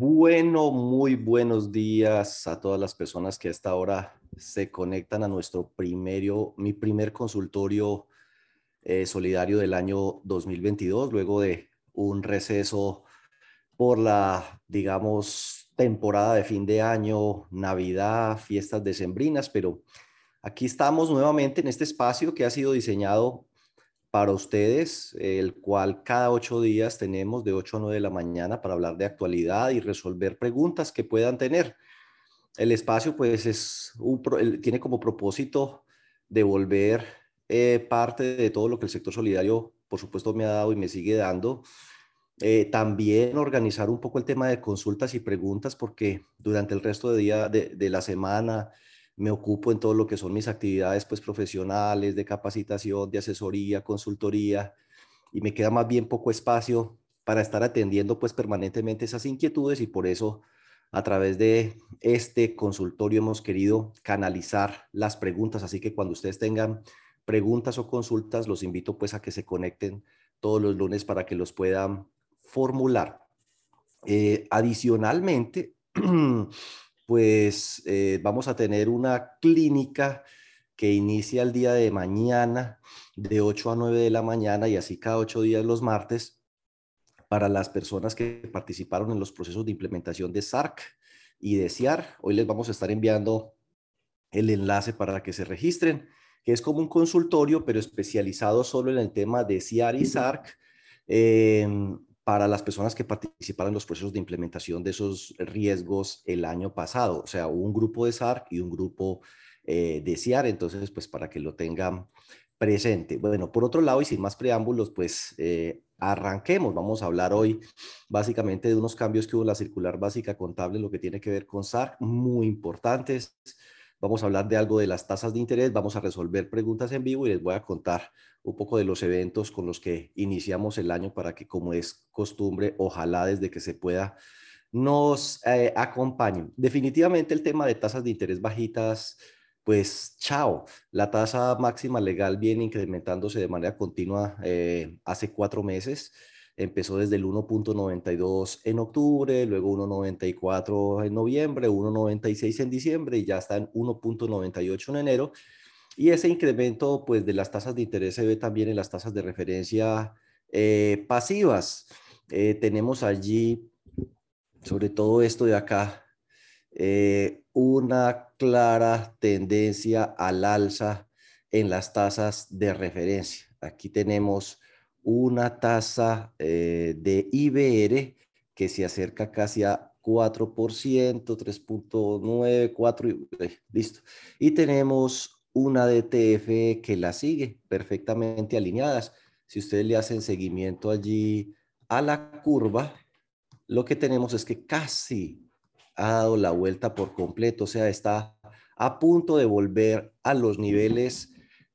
Bueno, muy buenos días a todas las personas que a esta hora se conectan a nuestro primero, mi primer consultorio eh, solidario del año 2022, luego de un receso por la, digamos, temporada de fin de año, Navidad, fiestas decembrinas, pero aquí estamos nuevamente en este espacio que ha sido diseñado para ustedes, el cual cada ocho días tenemos de 8 a 9 de la mañana para hablar de actualidad y resolver preguntas que puedan tener. El espacio pues es tiene como propósito devolver eh, parte de todo lo que el sector solidario por supuesto me ha dado y me sigue dando. Eh, también organizar un poco el tema de consultas y preguntas porque durante el resto de, día, de, de la semana me ocupo en todo lo que son mis actividades pues profesionales, de capacitación, de asesoría, consultoría, y me queda más bien poco espacio para estar atendiendo pues permanentemente esas inquietudes y por eso a través de este consultorio hemos querido canalizar las preguntas, así que cuando ustedes tengan preguntas o consultas, los invito pues a que se conecten todos los lunes para que los puedan formular. Eh, adicionalmente, pues eh, vamos a tener una clínica que inicia el día de mañana de 8 a 9 de la mañana y así cada ocho días los martes para las personas que participaron en los procesos de implementación de SARC y de CIAR. Hoy les vamos a estar enviando el enlace para que se registren, que es como un consultorio, pero especializado solo en el tema de CIAR y SARC. Em, para las personas que participaron en los procesos de implementación de esos riesgos el año pasado. O sea, un grupo de SAR y un grupo eh, de CIAR, entonces, pues para que lo tengan presente. Bueno, por otro lado, y sin más preámbulos, pues eh, arranquemos. Vamos a hablar hoy básicamente de unos cambios que hubo en la circular básica contable, lo que tiene que ver con SAR, muy importantes. Vamos a hablar de algo de las tasas de interés, vamos a resolver preguntas en vivo y les voy a contar un poco de los eventos con los que iniciamos el año para que, como es costumbre, ojalá desde que se pueda, nos eh, acompañen. Definitivamente el tema de tasas de interés bajitas, pues chao, la tasa máxima legal viene incrementándose de manera continua eh, hace cuatro meses. Empezó desde el 1.92 en octubre, luego 1.94 en noviembre, 1.96 en diciembre y ya está en 1.98 en enero. Y ese incremento pues, de las tasas de interés se ve también en las tasas de referencia eh, pasivas. Eh, tenemos allí, sobre todo esto de acá, eh, una clara tendencia al alza en las tasas de referencia. Aquí tenemos una tasa de IBR que se acerca casi a 4%, 3.9, 4, listo. Y tenemos una DTF que la sigue perfectamente alineadas. Si ustedes le hacen seguimiento allí a la curva, lo que tenemos es que casi ha dado la vuelta por completo, o sea, está a punto de volver a los niveles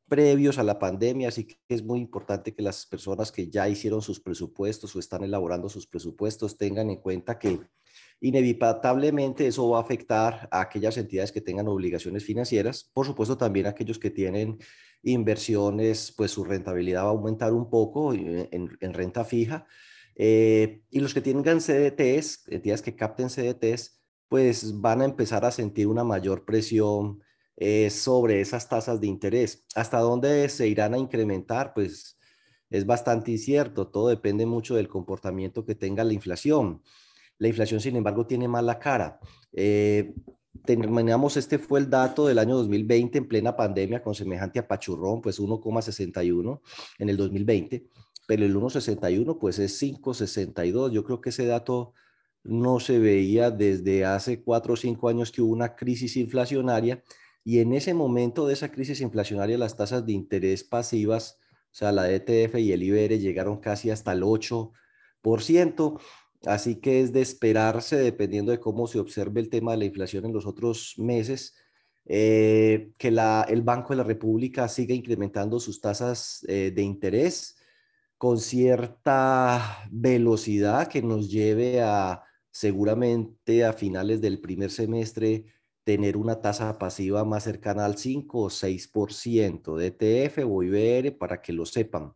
previos a la pandemia, así que es muy importante que las personas que ya hicieron sus presupuestos o están elaborando sus presupuestos tengan en cuenta que Inevitablemente eso va a afectar a aquellas entidades que tengan obligaciones financieras, por supuesto también a aquellos que tienen inversiones, pues su rentabilidad va a aumentar un poco en, renta fija. Eh, y los que tengan CDTs, entidades que capten CDTs, pues van a empezar a sentir una mayor presión eh, sobre esas tasas de interés. ¿Hasta dónde se irán a incrementar? Pues es bastante incierto, todo depende mucho del comportamiento que tenga la inflación. La inflación, sin embargo, tiene mala cara. Eh, terminamos, este fue el dato del año 2020 en plena pandemia con semejante apachurrón, pues 1,61 en el 2020, pero el 1,61 pues es 5,62. Yo creo que ese dato no se veía desde hace cuatro o cinco años que hubo una crisis inflacionaria y en ese momento de esa crisis inflacionaria las tasas de interés pasivas, o sea, la DTF y el IBR llegaron casi hasta el 8%. Así que es de esperarse, dependiendo de cómo se observe el tema de la inflación en los otros meses, eh, que el Banco de la República siga incrementando sus tasas eh, de interés con cierta velocidad que nos lleve a seguramente a finales del primer semestre tener una tasa pasiva más cercana al 5 o 6% de ETF o IBR para que lo sepan.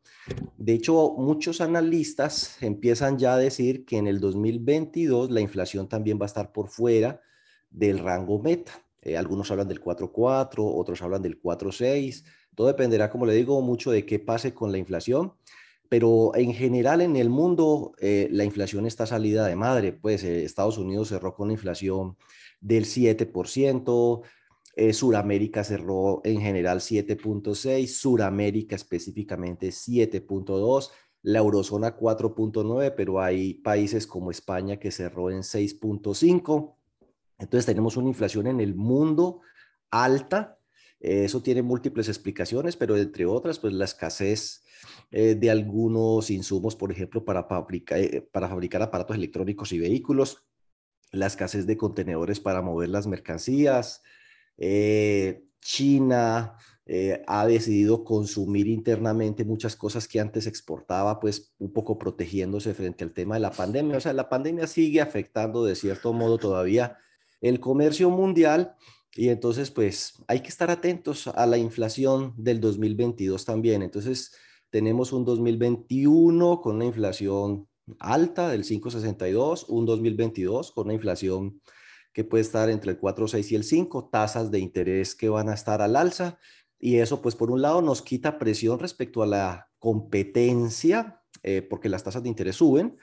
De hecho, muchos analistas empiezan ya a decir que en el 2022 la inflación también va a estar por fuera del rango meta. Eh, algunos hablan del 4.4, otros hablan del 4.6. Todo dependerá, como le digo, mucho de qué pase con la inflación pero en general en el mundo eh, la inflación está salida de madre, pues eh, Estados Unidos cerró con una inflación del 7%, eh, Suramérica cerró en general 7.6, Suramérica específicamente 7.2, la eurozona 4.9, pero hay países como España que cerró en 6.5. Entonces tenemos una inflación en el mundo alta. Eso tiene múltiples explicaciones, pero entre otras, pues la escasez eh, de algunos insumos, por ejemplo, para, eh, para fabricar aparatos electrónicos y vehículos, la escasez de contenedores para mover las mercancías. Eh, China ha decidido consumir internamente muchas cosas que antes exportaba, pues un poco protegiéndose frente al tema de la pandemia. O sea, la pandemia sigue afectando de cierto modo todavía el comercio mundial y entonces pues hay que estar atentos a la inflación del 2022 también. Entonces, tenemos un 2021 con una inflación alta del 5,62, un 2022 con una inflación que puede estar entre el 4,6 y el 5, tasas de interés que van a estar al alza. Y eso, pues, por un lado, nos quita presión respecto a la competencia, eh, porque las tasas de interés suben.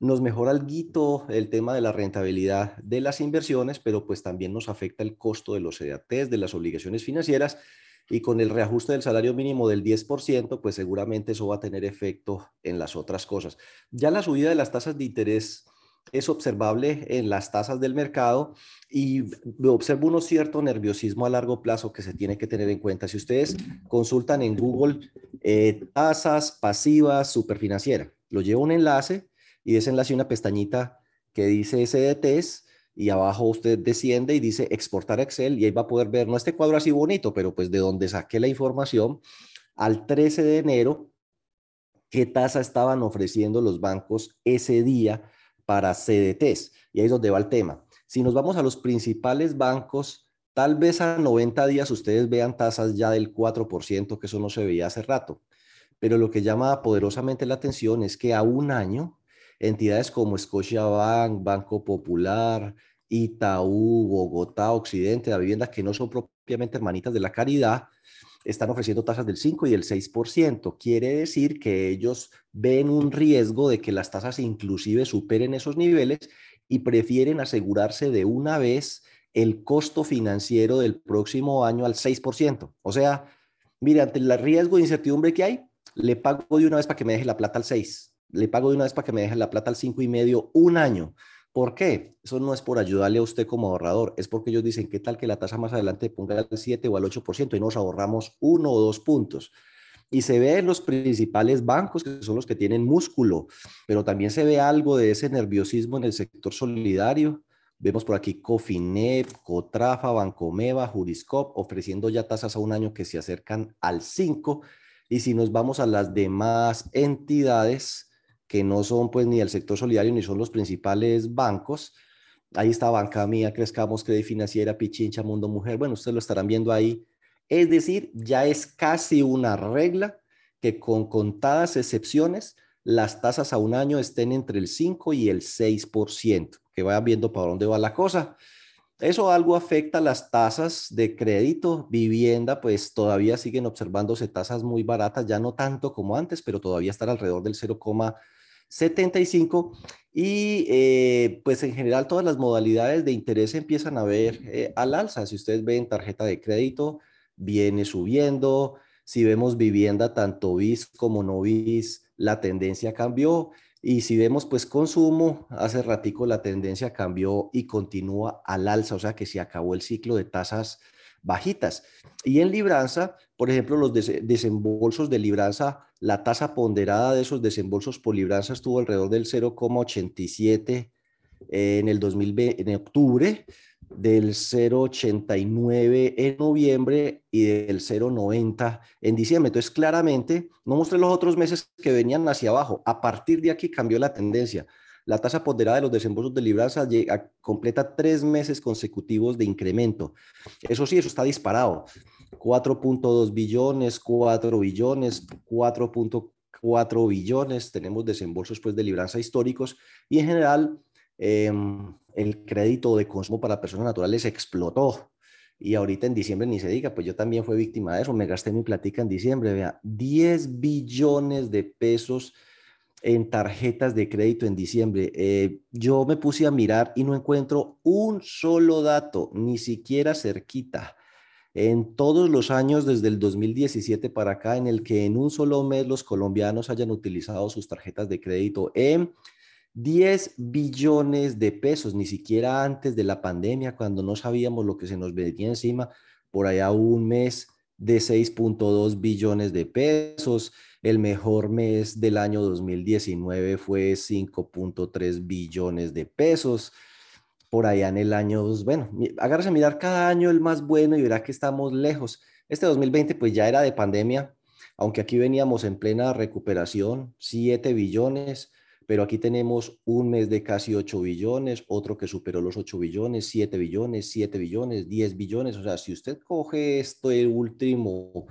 Nos mejora algo el tema de la rentabilidad de las inversiones, pero pues también nos afecta el costo de los EATs, de las obligaciones financieras y con el reajuste del salario mínimo del 10%, pues seguramente eso va a tener efecto en las otras cosas. Ya la subida de las tasas de interés es observable en las tasas del mercado y observo un cierto nerviosismo a largo plazo que se tiene que tener en cuenta. Si ustedes consultan en Google eh, tasas pasivas superfinanciera, lo llevo un enlace y ese enlace una pestañita que dice SDTs y abajo usted desciende y dice exportar Excel y ahí va a poder ver, no este cuadro así bonito, pero pues de donde saqué la información, al 13 de enero, qué tasa estaban ofreciendo los bancos ese día para CDTs. Y ahí es donde va el tema. Si nos vamos a los principales bancos, tal vez a 90 días ustedes vean tasas ya del 4%, que eso no se veía hace rato. Pero lo que llama poderosamente la atención es que a un año, entidades como Scotiabank, Banco Popular, Itaú, Bogotá, Occidente, la vivienda que no son propiamente hermanitas de la caridad, están ofreciendo tasas del 5 y del 6%. Quiere decir que ellos ven un riesgo de que las tasas inclusive superen esos niveles y prefieren asegurarse de una vez el costo financiero del próximo año al 6%. O sea, mire, ante el riesgo de incertidumbre que hay, le pago de una vez para que me deje la plata al 6, le pago de una vez para que me deje la plata al 5 y medio un año. ¿Por qué? Eso no es por ayudarle a usted como ahorrador, es porque ellos dicen, ¿qué tal que la tasa más adelante ponga al 7 o al 8% y nos ahorramos uno o dos puntos? Y se ve en los principales bancos, que son los que tienen músculo, pero también se ve algo de ese nerviosismo en el sector solidario. Vemos por aquí Cofinep, Cotrafa, Bancomeva, Juriscop, ofreciendo ya tasas a un año que se acercan al 5. Y si nos vamos a las demás entidades, que no son pues ni el sector solidario ni son los principales bancos. Ahí está Banca Mía, Crezcamos, Credit Financiera, Pichincha, Mundo Mujer. Bueno, ustedes lo estarán viendo ahí. Es decir, ya es casi una regla que con contadas excepciones las tasas a un año estén entre el 5 y el 6%, que vayan viendo para dónde va la cosa. Eso algo afecta las tasas de crédito, vivienda, pues todavía siguen observándose tasas muy baratas, ya no tanto como antes, pero todavía están alrededor del 0, 75 y eh, pues en general todas las modalidades de interés empiezan a ver eh, al alza. Si ustedes ven tarjeta de crédito, viene subiendo. Si vemos vivienda, tanto bis como no bis, la tendencia cambió. Y si vemos pues consumo, hace ratico la tendencia cambió y continúa al alza, o sea que se acabó el ciclo de tasas bajitas. Y en libranza, por ejemplo, los desembolsos de libranza, la tasa ponderada de esos desembolsos por libranza estuvo alrededor del 0,87 en el 2020, en octubre, del 0,89 en noviembre y del 0,90 en diciembre. Entonces, claramente, no mostré los otros meses que venían hacia abajo. A partir de aquí cambió la tendencia. la tasa ponderada de los desembolsos de libranza llega, completa tres meses consecutivos de incremento. Eso sí, eso está disparado. 4.2 billones, 4 billones, 4.4 billones, tenemos desembolsos pues, de libranza históricos y en general em, el crédito de consumo para personas naturales explotó. Y ahorita en diciembre ni se diga, pues yo también fui víctima de eso, me gasté mi platica en diciembre, vea, 10 billones de pesos en tarjetas de crédito en diciembre. Eh, yo me puse a mirar y no encuentro un solo dato, ni siquiera cerquita, en todos los años desde el 2017 para acá, en el que en un solo mes los colombianos hayan utilizado sus tarjetas de crédito en 10 billones de pesos, ni siquiera antes de la pandemia, cuando no sabíamos lo que se nos venía encima, por allá un mes de 6.2 billones de pesos. El mejor mes del año 2019 fue 5.3 billones de pesos. Por allá en el año, bueno, agárrese a mirar cada año el más bueno y verá que estamos lejos. Este 2020 pues ya era de pandemia, aunque aquí veníamos en plena recuperación, 7 billones, pero aquí tenemos un mes de casi 8 billones, otro que superó los 8 billones, 7 billones, 7 billones, 10 billones. O sea, si usted coge esto el último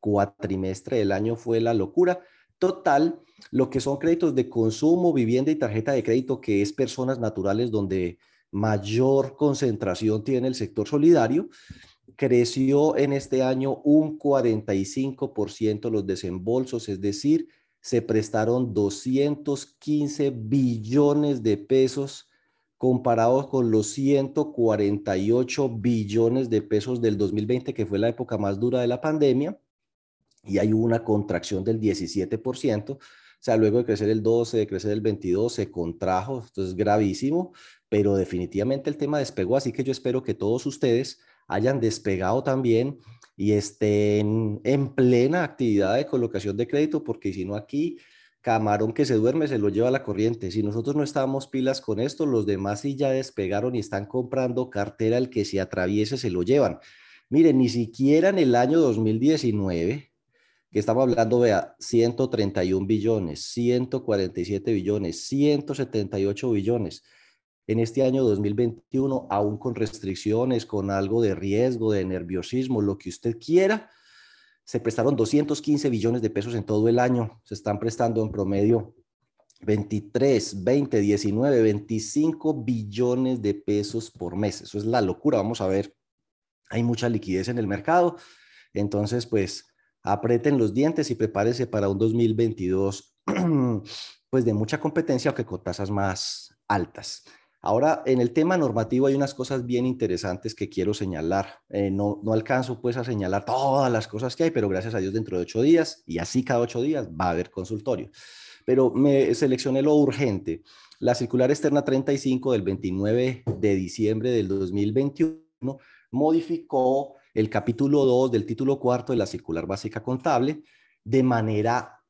cuatrimestre del año fue la locura. Total, lo que son créditos de consumo, vivienda y tarjeta de crédito, que es personas naturales donde mayor concentración tiene el sector solidario, creció en este año un 45% los desembolsos, es decir, se prestaron 215 billones de pesos comparados con los 148 billones de pesos del 2020, que fue la época más dura de la pandemia. Y hay una contracción del 17%. O sea, luego de crecer el 12, de crecer el 22, se contrajo, esto es gravísimo, pero definitivamente el tema despegó, así que yo espero que todos ustedes hayan despegado también y estén en plena actividad de colocación de crédito, porque si no aquí, camarón que se duerme se lo lleva a la corriente. Si nosotros no estamos pilas con esto, los demás sí ya despegaron y están comprando cartera, el que se atraviese se lo llevan. Miren, ni siquiera en el año 2019 que estamos hablando, vea, 131 billones, 147 billones, 178 billones. En este año 2021, aún con restricciones, con algo de riesgo, de nerviosismo, lo que usted quiera, se prestaron 215 billones de pesos en todo el año. Se están prestando en promedio 23, 20, 19, 25 billones de pesos por mes. Eso es la locura. Vamos a ver, hay mucha liquidez en el mercado. Entonces, pues aprieten los dientes y prepárese para un 2022 pues de mucha competencia, aunque con tasas más altas. Ahora, en el tema normativo hay unas cosas bien interesantes que quiero señalar. Eh, no, no alcanzo pues a señalar todas las cosas que hay, pero gracias a Dios dentro de ocho días, y así cada ocho días va a haber consultorio. Pero me seleccioné lo urgente. La circular externa 35 del 29 de diciembre del 2021 modificó el capítulo 2 del título cuarto de la circular básica contable de manera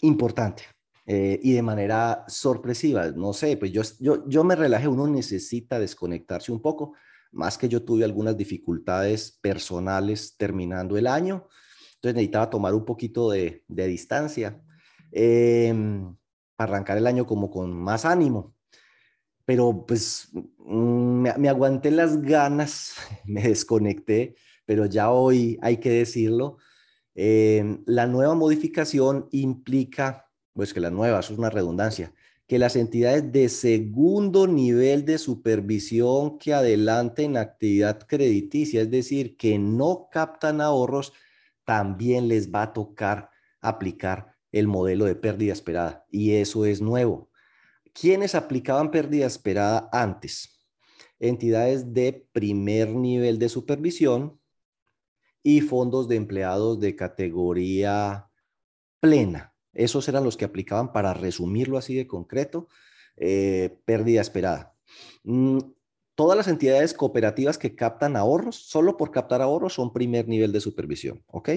importante eh, y de manera sorpresiva. No sé, pues yo, yo, yo me relajé, uno necesita desconectarse un poco, más que yo tuve algunas dificultades personales terminando el año, entonces necesitaba tomar un poquito de, de distancia em, para arrancar el año como con más ánimo. Pero pues mm, me, me aguanté las ganas, me desconecté pero ya hoy hay que decirlo, eh, la nueva modificación implica, pues que la nueva, eso es una redundancia, que las entidades de segundo nivel de supervisión que adelanten actividad crediticia, es decir, que no captan ahorros, también les va a tocar aplicar el modelo de pérdida esperada. Y eso es nuevo. ¿Quiénes aplicaban pérdida esperada antes? Entidades de primer nivel de supervisión, y fondos de empleados de categoría plena. Esos eran los que aplicaban, para resumirlo así de concreto, eh, pérdida esperada. Mm, todas las entidades cooperativas que captan ahorros, solo por captar ahorros, son primer nivel de supervisión, ¿ok?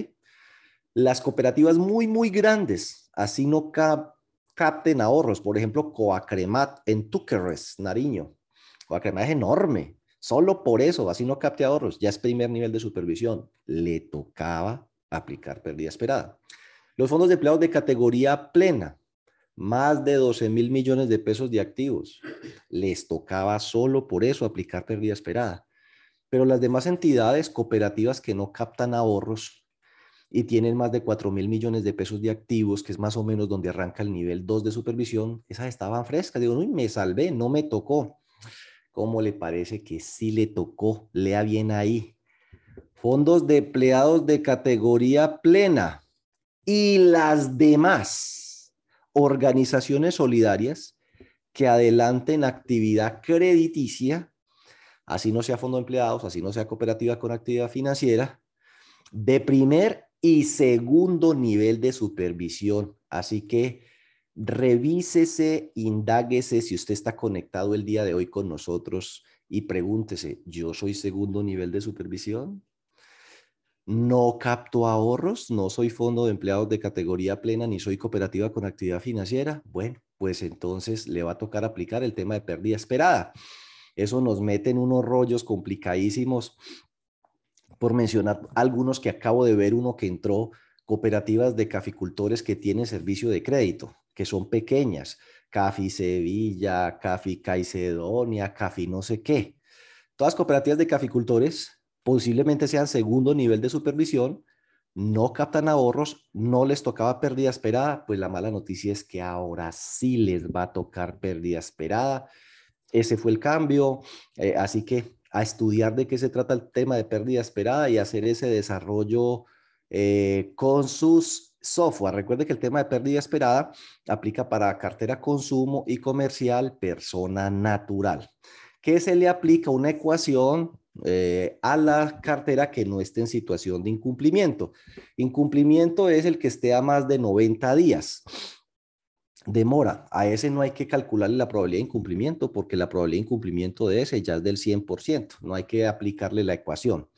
Las cooperativas muy, muy grandes, así no capten ahorros, por ejemplo, Coacremat en Túquerres, Nariño. Coacremat es enorme, Solo por eso, así no capte ahorros, ya es primer nivel de supervisión. Le tocaba aplicar pérdida esperada. Los fondos de empleados de categoría plena, más de 12 mil millones de pesos de activos. Les tocaba solo por eso aplicar pérdida esperada. Pero las demás entidades cooperativas que no captan ahorros y tienen más de 4 mil millones de pesos de activos, que es más o menos donde arranca el nivel 2 de supervisión, esas estaban frescas. Digo, uy, me salvé, no me tocó. ¿Cómo le parece que sí le tocó? Lea bien ahí. Fondos de empleados de categoría plena y las demás organizaciones solidarias que adelanten actividad crediticia, así no sea fondo de empleados, así no sea cooperativa con actividad financiera, de primer y segundo nivel de supervisión. Así que revísese, indáguese si usted está conectado el día de hoy con nosotros y pregúntese, ¿yo soy segundo nivel de supervisión? ¿No capto ahorros? ¿No soy fondo de empleados de categoría plena ni soy cooperativa con actividad financiera? Bueno, pues entonces le va a tocar aplicar el tema de pérdida esperada. Eso nos mete en unos rollos complicadísimos por mencionar algunos que acabo de ver, uno que entró, cooperativas de caficultores que tienen servicio de crédito, que son pequeñas, Cafi Sevilla, Cafi Caicedonia, Cafi no sé qué. Todas cooperativas de caficultores posiblemente sean segundo nivel de supervisión, no captan ahorros, no les tocaba pérdida esperada, pues la mala noticia es que ahora sí les va a tocar pérdida esperada. Ese fue el cambio, eh, así que a estudiar de qué se trata el tema de pérdida esperada y hacer ese desarrollo eh, con sus software. Recuerde que el tema de pérdida esperada aplica para cartera consumo y comercial persona natural, que se le aplica una ecuación eh, a la cartera que no esté en situación de incumplimiento. Incumplimiento es el que esté a más de 90 días demora. A ese no hay que calcularle la probabilidad de incumplimiento porque la probabilidad de incumplimiento de ese ya es del 100%. No hay que aplicarle la ecuación.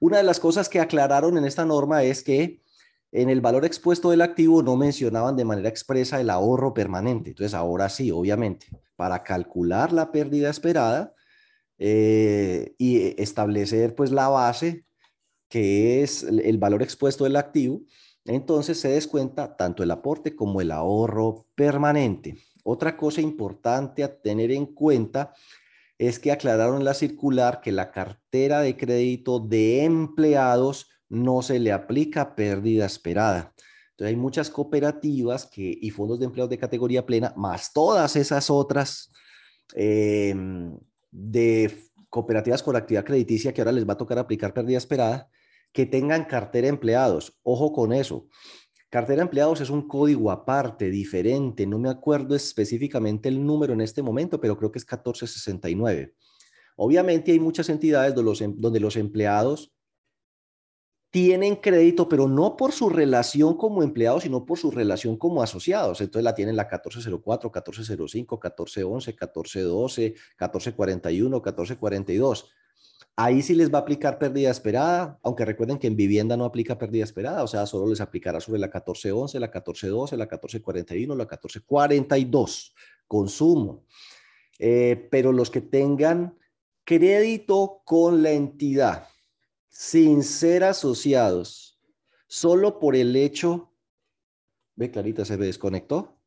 Una de las cosas que aclararon en esta norma es que en el valor expuesto del activo no mencionaban de manera expresa el ahorro permanente. Entonces ahora sí, obviamente, para calcular la pérdida esperada eh, y establecer pues la base que es el valor expuesto del activo, entonces se descuenta tanto el aporte como el ahorro permanente. Otra cosa importante a tener en cuenta es que aclararon la circular que la cartera de crédito de empleados no se le aplica pérdida esperada. Entonces hay muchas cooperativas que, y fondos de empleados de categoría plena, más todas esas otras em, de cooperativas con actividad crediticia que ahora les va a tocar aplicar pérdida esperada, que tengan cartera empleados. Ojo con eso. Cartera empleados es un código aparte, diferente. No me acuerdo específicamente el número en este momento, pero creo que es 1469. Obviamente hay muchas entidades donde los, em, donde los empleados tienen crédito, pero no por su relación como empleados, sino por su relación como asociados. Entonces la tienen la 1404, 1405, 1411, 1412, 1441, 1442. Ahí sí les va a aplicar pérdida esperada, aunque recuerden que en vivienda no aplica pérdida esperada, o sea, solo les aplicará sobre la 1411, la 1412, la 1441, la 1442, consumo. Eh, pero los que tengan crédito con la entidad sin ser asociados, solo por el hecho, ve Clarita, se desconectó.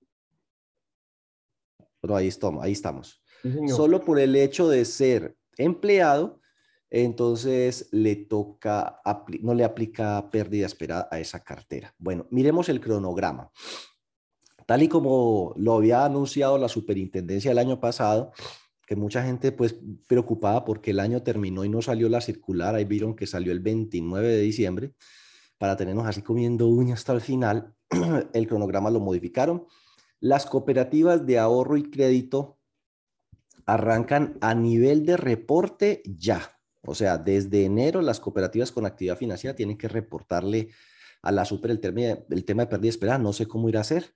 Pero ahí estamos, ahí estamos. solo por el hecho de ser empleado, entonces le toca, no le aplica pérdida esperada a esa cartera. Bueno, miremos el cronograma. Tal y como lo había anunciado la superintendencia el año pasado, que mucha gente pues preocupada porque el año terminó y no salió la circular, ahí vieron que salió el 29 de diciembre, para tenernos así comiendo uñas hasta el final, el cronograma lo modificaron. Las cooperativas de ahorro y crédito arrancan a nivel de reporte ya, o sea, desde enero las cooperativas con actividad financiera tienen que reportarle a la super el, tema, de pérdida esperada. No sé cómo ir a hacer.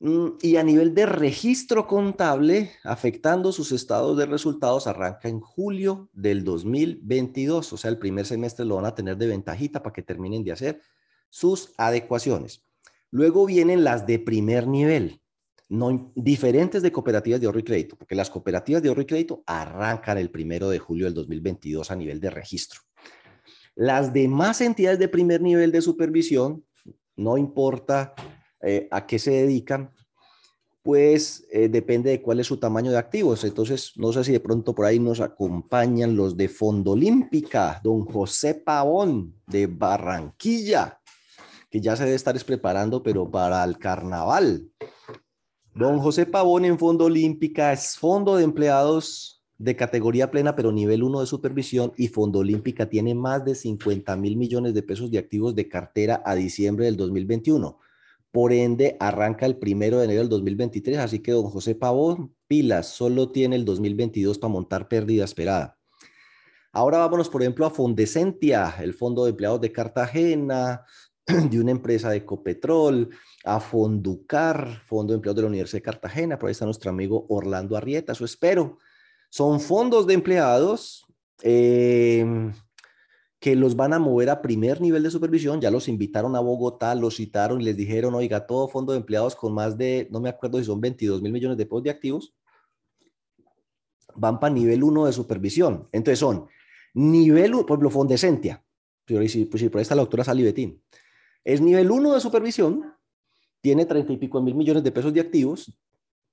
Mm, y a nivel de registro contable, afectando sus estados de resultados, arranca en julio del 2022. O sea, el primer semestre lo van a tener de ventajita para que terminen de hacer sus adecuaciones. Luego vienen las de primer nivel no, diferentes de cooperativas de ahorro y crédito, porque las cooperativas de ahorro y crédito arrancan el primero de julio del 2022 a nivel de registro. Las demás entidades de primer nivel de supervisión, no importa eh, a qué se dedican, pues eh, depende de cuál es su tamaño de activos. Entonces, no sé si de pronto por ahí nos acompañan los de Fondo Olímpica, don José Pavón de Barranquilla, que ya se debe estar preparando, pero para el carnaval. Don José Pavón en Fondo Olímpica es fondo de empleados de categoría plena, pero nivel 1 de supervisión, y Fondo Olímpica tiene más de 50 mil millones de pesos de activos de cartera a diciembre del 2021. Por ende, arranca el primero de enero del 2023, así que don José Pavón, pilas, solo tiene el 2022 para montar pérdida esperada. Ahora vámonos, por ejemplo, a Fondecentia, el Fondo de Empleados de Cartagena, de una empresa de Copetrol, a Fonducar, Fondo de Empleados de la Universidad de Cartagena, por ahí está nuestro amigo Orlando Arrieta, eso espero. Son fondos de empleados eh, que los van a mover a primer nivel de supervisión. Ya los invitaron a Bogotá, los citaron y les dijeron, oiga, todo fondo de empleados con más de, no me acuerdo si son 22 mil millones de pesos de activos, van para nivel 1 de supervisión. Entonces son nivel 1, por ejemplo, Fondecentia, pues si, pues, por ahí está la doctora Salibetín, es nivel 1 de supervisión, tiene 30 y pico mil millones de pesos de activos,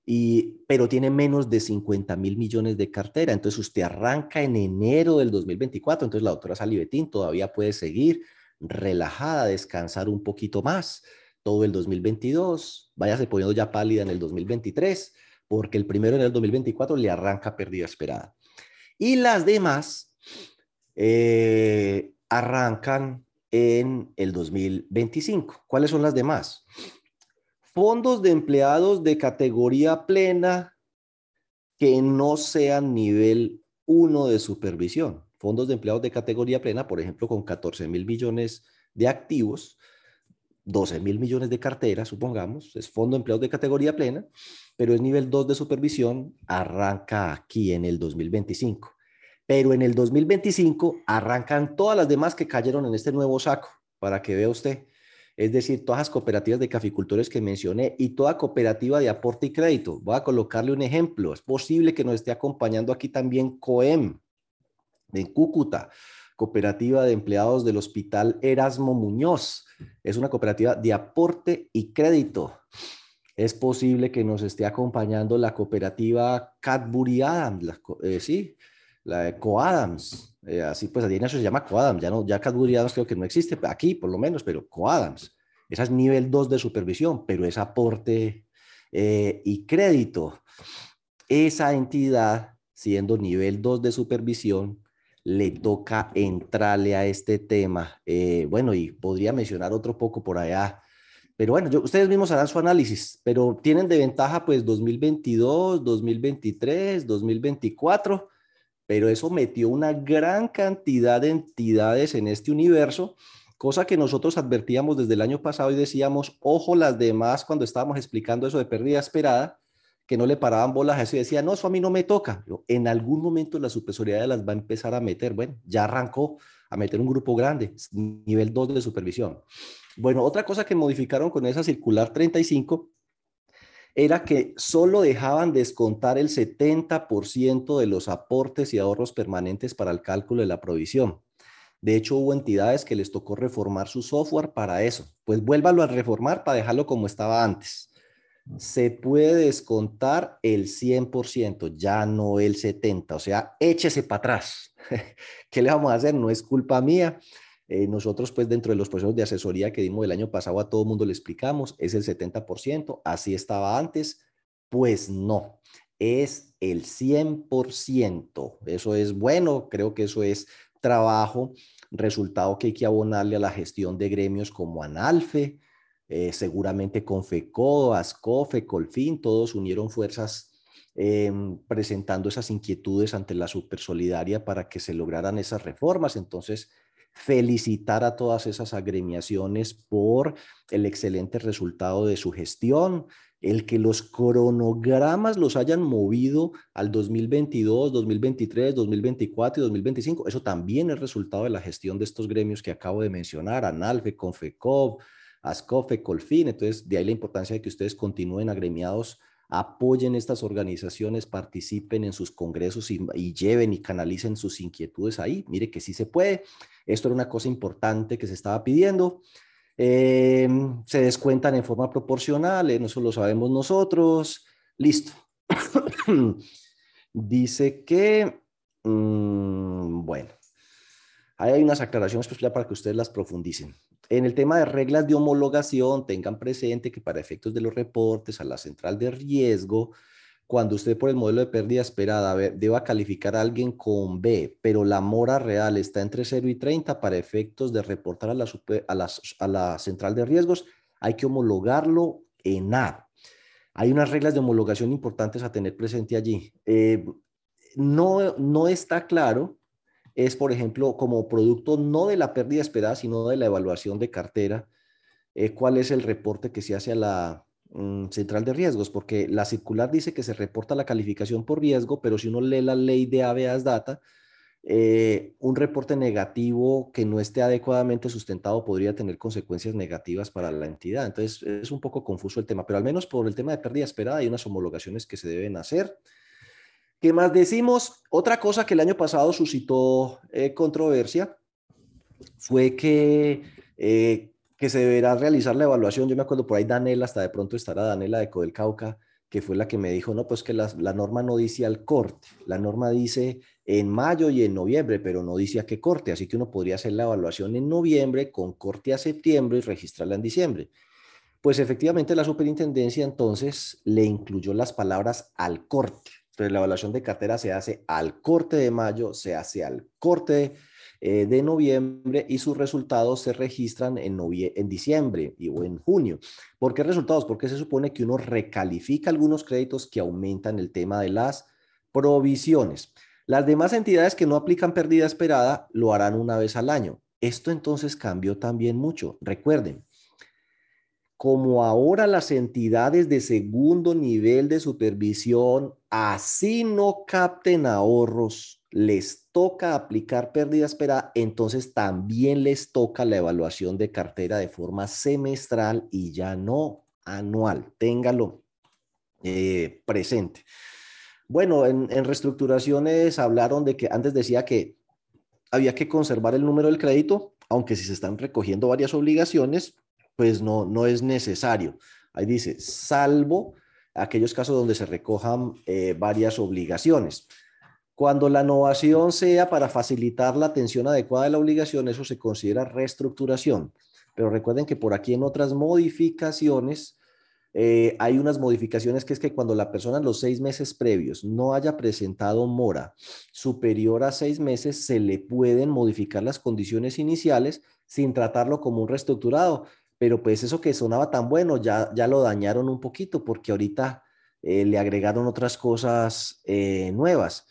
y, pero tiene menos de 50 mil millones de cartera. Entonces usted arranca en enero del 2024, entonces la doctora Salibetín todavía puede seguir relajada, descansar un poquito más todo el 2022, váyase poniendo ya pálida en el 2023, porque el primero en el 2024 le arranca pérdida esperada. Y las demás eh, arrancan en el 2025. ¿Cuáles son las demás? Fondos de empleados de categoría plena que no sean nivel 1 de supervisión. Fondos de empleados de categoría plena, por ejemplo, con 14 mil millones de activos, 12 mil millones de cartera, supongamos, es fondo de empleados de categoría plena, pero es nivel 2 de supervisión, arranca aquí en el 2025. Pero en el 2025 arrancan todas las demás que cayeron en este nuevo saco, para que vea usted es decir, todas las cooperativas de caficultores que mencioné y toda cooperativa de aporte y crédito. Voy a colocarle un ejemplo. Es posible que nos esté acompañando aquí también COEM de Cúcuta, cooperativa de empleados del Hospital Erasmo Muñoz. Es una cooperativa de aporte y crédito. Es posible que nos esté acompañando la cooperativa Cadbury Adams, eh, sí, la de Coadams, eh, así pues, a eso se llama Coadams, ya, no, ya Cadbury Adams creo que no existe, aquí por lo menos, pero Coadams. Esa es nivel 2 de supervisión, pero es aporte eh, y crédito. Esa entidad, siendo nivel 2 de supervisión, le toca entrarle a este tema. Eh, bueno, y podría mencionar otro poco por allá. Pero bueno, yo, ustedes mismos harán su análisis, pero tienen de ventaja pues 2022, 2023, 2024 pero eso metió una gran cantidad de entidades en este universo, cosa que nosotros advertíamos desde el año pasado y decíamos, ojo las demás cuando estábamos explicando eso de pérdida esperada, que no le paraban bolas a eso y no, eso a mí no me toca. en algún momento la superioridad las va a empezar a meter. Bueno, ya arrancó a meter un grupo grande, nivel 2 de supervisión. Bueno, otra cosa que modificaron con esa circular 35 era que solo dejaban descontar el 70% de los aportes y ahorros permanentes para el cálculo de la provisión. De hecho, hubo entidades que les tocó reformar su software para eso. Pues vuélvalo a reformar para dejarlo como estaba antes. Se puede descontar el 100%, ya no el 70%. O sea, échese para atrás. ¿Qué le vamos a hacer? No es culpa mía. Eh, nosotros, pues, dentro de los procesos de asesoría que dimos el año pasado, a todo mundo le explicamos, es el 70%, así estaba antes. Pues no, es el 100%. Eso es bueno, creo que eso es trabajo, resultado que hay que abonarle a la gestión de gremios como Analfe, eh, seguramente Confeco, Ascofe, Colfin, todos unieron fuerzas em, presentando esas inquietudes ante la Supersolidaria para que se lograran esas reformas. Entonces, felicitar a todas esas agremiaciones por el excelente resultado de su gestión, el que los cronogramas los hayan movido al 2022, 2023, 2024 y 2025, eso también es resultado de la gestión de estos gremios que acabo de mencionar, ANALFE, CONFECOV, ASCOFE, COLFIN, entonces de ahí la importancia de que ustedes continúen agremiados apoyen estas organizaciones, participen en sus congresos y, lleven y canalicen sus inquietudes ahí. Mire que sí se puede. Esto era una cosa importante que se estaba pidiendo. Eh, se descuentan en forma proporcional, eh, eso lo sabemos nosotros. Listo. Dice que, mm, bueno, ahí hay unas aclaraciones pues, para que ustedes las profundicen. En el tema de reglas de homologación, tengan presente que para efectos de los reportes a la central de riesgo, cuando usted por el modelo de pérdida esperada deba calificar a alguien con B, pero la mora real está entre 0 y 30 para efectos de reportar a la, a la central de riesgos, hay que homologarlo en A. Hay unas reglas de homologación importantes a tener presente allí. Eh, no, no está claro, es por ejemplo como producto no de la pérdida esperada, sino de la evaluación de cartera, eh, cuál es el reporte que se hace a la, Mm, central de riesgos, porque la circular dice que se reporta la calificación por riesgo, pero si uno lee la ley de habeas data, eh, un reporte negativo que no esté adecuadamente sustentado podría tener consecuencias negativas para la entidad. Entonces, es un poco confuso el tema, pero al menos por el tema de pérdida esperada hay unas homologaciones que se deben hacer. ¿Qué más decimos? Otra cosa que el año pasado suscitó eh, controversia fue que eh, que se deberá realizar la evaluación. Yo me acuerdo por ahí Danela, hasta de pronto estará Danela de Codel Cauca, que fue la que me dijo, no, pues que la, norma no dice al corte, la norma dice en mayo y en noviembre, pero no dice a qué corte, así que uno podría hacer la evaluación en noviembre con corte a septiembre y registrarla en diciembre. Pues efectivamente la superintendencia entonces le incluyó las palabras al corte. Entonces la evaluación de cartera se hace al corte de mayo, se hace al corte eh, de noviembre y sus resultados se registran en, en diciembre y, o en junio. ¿Por qué resultados? Porque se supone que uno recalifica algunos créditos que aumentan el tema de las provisiones. Las demás entidades que no aplican pérdida esperada lo harán una vez al año. Esto entonces cambió también mucho. Recuerden, como ahora las entidades de segundo nivel de supervisión, así no capten ahorros, les toca aplicar pérdida esperada, entonces también les toca la evaluación de cartera de forma semestral y ya no anual. Téngalo eh, presente. Bueno, en, en reestructuraciones hablaron de que antes decía que había que conservar el número del crédito, aunque si se están recogiendo varias obligaciones, pues no, no es necesario. Ahí dice, salvo aquellos casos donde se recojan eh, varias obligaciones. Cuando la innovación sea para facilitar la atención adecuada de la obligación, eso se considera reestructuración. Pero recuerden que por aquí en otras modificaciones, eh, hay unas modificaciones que es que cuando la persona en los seis meses previos no haya presentado mora superior a seis meses, se le pueden modificar las condiciones iniciales sin tratarlo como un reestructurado. Pero pues eso que sonaba tan bueno ya, ya lo dañaron un poquito porque ahorita eh, le agregaron otras cosas eh, nuevas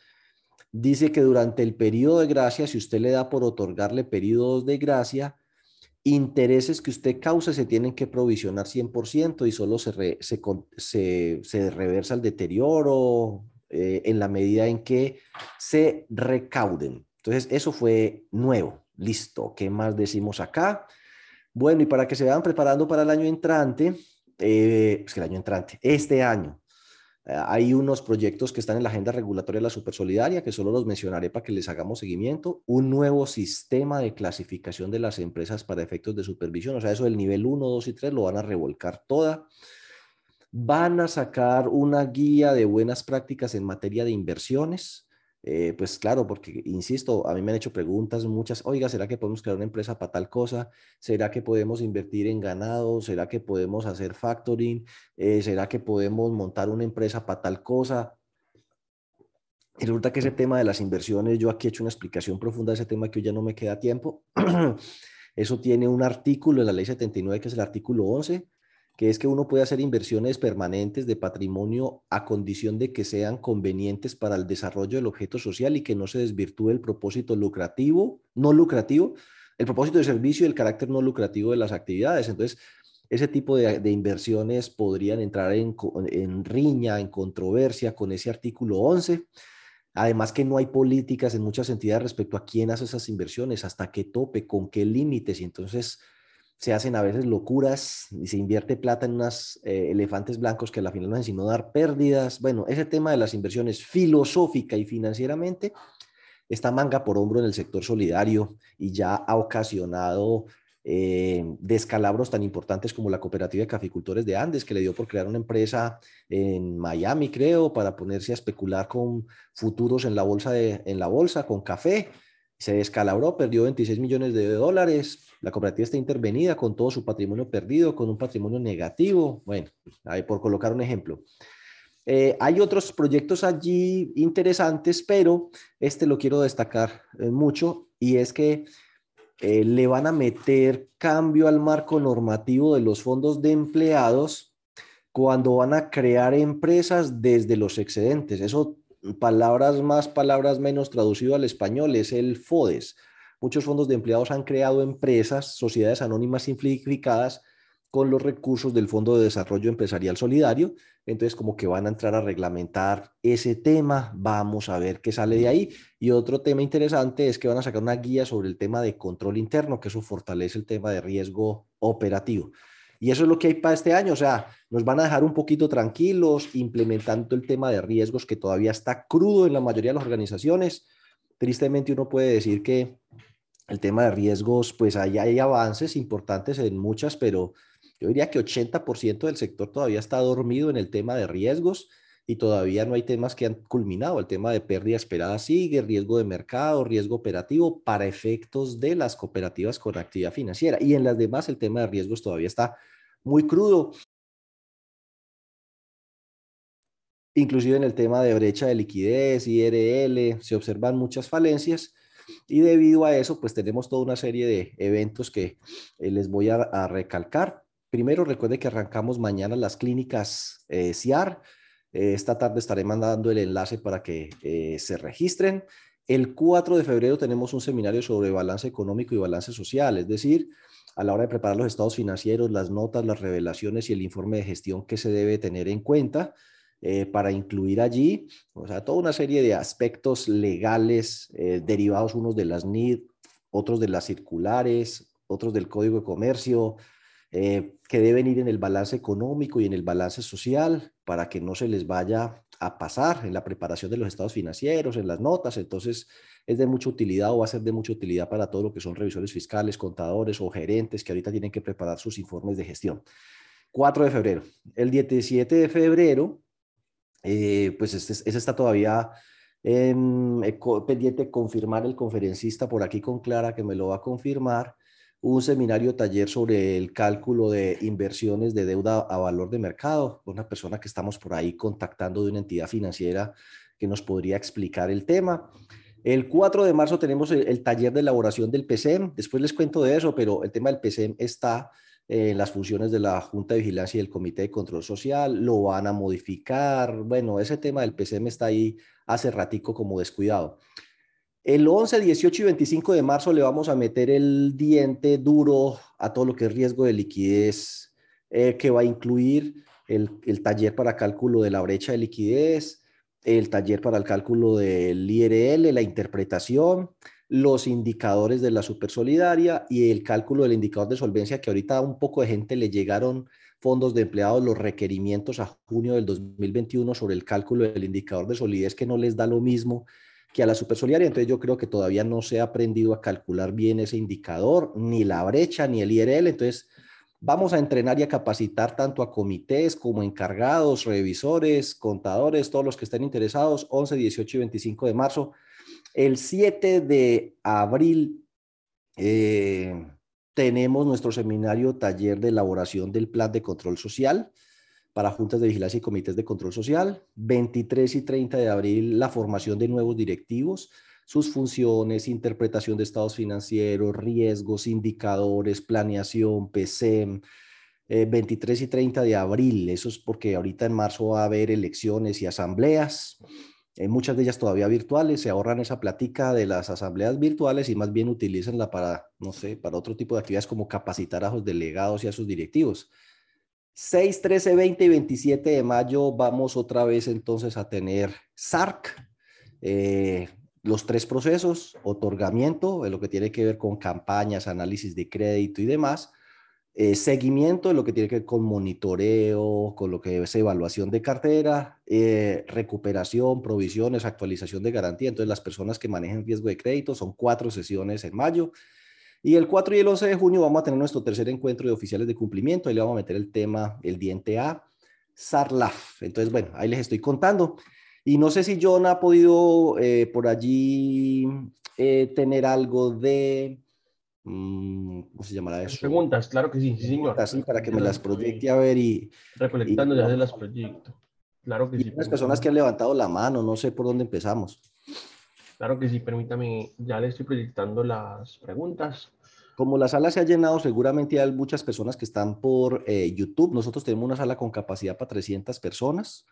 dice que durante el periodo de gracia, si usted le da por otorgarle periodos de gracia, intereses que usted cause se tienen que provisionar 100% y solo se, se, reversa el deterioro eh, en la medida en que se recauden. Entonces, eso fue nuevo. Listo. ¿Qué más decimos acá? Bueno, y para que se vayan preparando para el año entrante, eh, es que el año entrante, este año, eh, hay unos proyectos que están en la agenda regulatoria de la Supersolidaria, que solo los mencionaré para que les hagamos seguimiento. Un nuevo sistema de clasificación de las empresas para efectos de supervisión. O sea, eso del nivel 1, 2 y 3 lo van a revolcar toda. Van a sacar una guía de buenas prácticas en materia de inversiones. Eh, pues claro, porque, insisto, a mí me han hecho preguntas muchas, oiga, ¿será que podemos crear una empresa para tal cosa? ¿Será que podemos invertir en ganado? ¿Será que podemos hacer factoring? Eh, ¿Será que podemos montar una empresa para tal cosa? Y resulta que ese tema de las inversiones, yo aquí he hecho una explicación profunda de ese tema que hoy ya no me queda tiempo. Eso tiene un artículo en la ley 79, que es el artículo 11, que es que uno puede hacer inversiones permanentes de patrimonio a condición de que sean convenientes para el desarrollo del objeto social y que no se desvirtúe el propósito lucrativo, no lucrativo, el propósito de servicio y el carácter no lucrativo de las actividades. Entonces, ese tipo de, inversiones podrían entrar en, en, riña, en controversia con ese artículo 11. Además que no hay políticas en muchas entidades respecto a quién hace esas inversiones, hasta qué tope, con qué límites. Y entonces se hacen a veces locuras y se invierte plata en unos eh, elefantes blancos que al final no hacen sino dar pérdidas. Bueno, ese tema de las inversiones filosófica y financieramente está manga por hombro en el sector solidario y ya ha ocasionado eh, descalabros tan importantes como la cooperativa de caficultores de Andes, que le dio por crear una empresa en Miami, creo, para ponerse a especular con futuros en la bolsa, en la bolsa con café. Se descalabró, perdió 26 millones de dólares. La cooperativa está intervenida con todo su patrimonio perdido, con un patrimonio negativo. Bueno, ahí por colocar un ejemplo. Eh, hay otros proyectos allí interesantes, pero este lo quiero destacar eh, mucho y es que eh, le van a meter cambio al marco normativo de los fondos de empleados cuando van a crear empresas desde los excedentes. Eso, palabras más, palabras menos traducido al español, es el FODES. Muchos fondos de empleados han creado empresas, sociedades anónimas simplificadas, con los recursos del Fondo de Desarrollo Empresarial Solidario. Entonces, como que van a entrar a reglamentar ese tema, vamos a ver qué sale de ahí. Y otro tema interesante es que van a sacar una guía sobre el tema de control interno, que eso fortalece el tema de riesgo operativo. Y eso es lo que hay para este año, o sea, nos van a dejar un poquito tranquilos implementando el tema de riesgos que todavía está crudo en la mayoría de las organizaciones. Tristemente uno puede decir que el tema de riesgos, pues ahí hay avances importantes en muchas, pero yo diría que 80% del sector todavía está dormido en el tema de riesgos y todavía no hay temas que han culminado. El tema de pérdida esperada sigue, riesgo de mercado, riesgo operativo para efectos de las cooperativas con actividad financiera. Y en las demás el tema de riesgos todavía está muy crudo. Inclusive en el tema de brecha de liquidez, IRL, se observan muchas falencias y debido a eso, pues tenemos toda una serie de eventos que eh, les voy a recalcar. Primero, recuerde que arrancamos mañana las clínicas eh, CIAR. Eh, esta tarde estaré mandando el enlace para que eh, se registren. El 4 de febrero tenemos un seminario sobre balance económico y balance social, es decir, a la hora de preparar los estados financieros, las notas, las revelaciones y el informe de gestión que se debe tener en cuenta para incluir allí, o sea, toda una serie de aspectos legales derivados unos de las NID, otros de las circulares, otros del Código de Comercio, eh, que deben ir en el balance económico y en el balance social para que no se les vaya a pasar en la preparación de los estados financieros, en las notas. Entonces, es de mucha utilidad o va a ser de mucha utilidad para todo lo que son revisores fiscales, contadores o gerentes que ahorita tienen que preparar sus informes de gestión. 4 de febrero. El 17 de febrero, eh, pues este, ese está todavía pendiente de confirmar el conferencista por aquí con Clara que me lo va a confirmar un seminario taller sobre el cálculo de inversiones de deuda a valor de mercado. Una persona que estamos por ahí contactando de una entidad financiera que nos podría explicar el tema. El 4 de marzo tenemos el, taller de elaboración del PCM. Después les cuento de eso, pero el tema del PCM está en las funciones de la Junta de Vigilancia y el Comité de Control Social. Lo van a modificar. Bueno, ese tema del PCM está ahí hace ratico como descuidado. El 11, 18 y 25 de marzo le vamos a meter el diente duro a todo lo que es riesgo de liquidez, eh, que va a incluir el, el, taller para cálculo de la brecha de liquidez, el taller para el cálculo del IRL, la interpretación, los indicadores de la supersolidaria y el cálculo del indicador de solvencia, que ahorita a un poco de gente le llegaron fondos de empleados los requerimientos a junio del 2021 sobre el cálculo del indicador de solidez, que no les da lo mismo que a la supersolidaria. Entonces yo creo que todavía no se ha aprendido a calcular bien ese indicador, ni la brecha, ni el IRL. Entonces vamos a entrenar y a capacitar tanto a comités como encargados, revisores, contadores, todos los que estén interesados, 11, 18 y 25 de marzo. El 7 de abril eh, tenemos nuestro seminario taller de elaboración del plan de control social para juntas de vigilancia y comités de control social. 23 y 30 de abril, la formación de nuevos directivos, sus funciones, interpretación de estados financieros, riesgos, indicadores, planeación, PCM. 23 y 30 de abril, eso es porque ahorita en marzo va a haber elecciones y asambleas, eh, muchas de ellas todavía virtuales, se ahorran esa platica de las asambleas virtuales y más bien utilizanla para, no sé, para otro tipo de actividades como capacitar a los delegados y a sus directivos. 6, 13, 20 y 27 de mayo vamos otra vez entonces a tener SARC, eh, los tres procesos, otorgamiento, de lo que tiene que ver con campañas, análisis de crédito y demás, eh, seguimiento de lo que tiene que ver con monitoreo, con lo que es evaluación de cartera, eh, recuperación, provisiones, actualización de garantía. Entonces las personas que manejan riesgo de crédito son cuatro sesiones en mayo Y el 4 y el 11 de junio vamos a tener nuestro tercer encuentro de oficiales de cumplimiento. Ahí le vamos a meter el tema, el diente A, SARLAF. Entonces, bueno, ahí les estoy contando. Y no sé si John ha podido eh, por allí eh, tener algo de... Mm, ¿Cómo se llamará eso? Preguntas, claro que sí, sí señor. Para que me las proyecte a ver y... Recolectando ya de las proyecto. Claro que sí. Las personas que han levantado la mano, no sé por dónde empezamos. Claro que sí, permítame, ya le estoy proyectando las preguntas. Como la sala se ha llenado, seguramente hay muchas personas que están por eh, YouTube. Nosotros tenemos una sala con capacidad para 300 personas.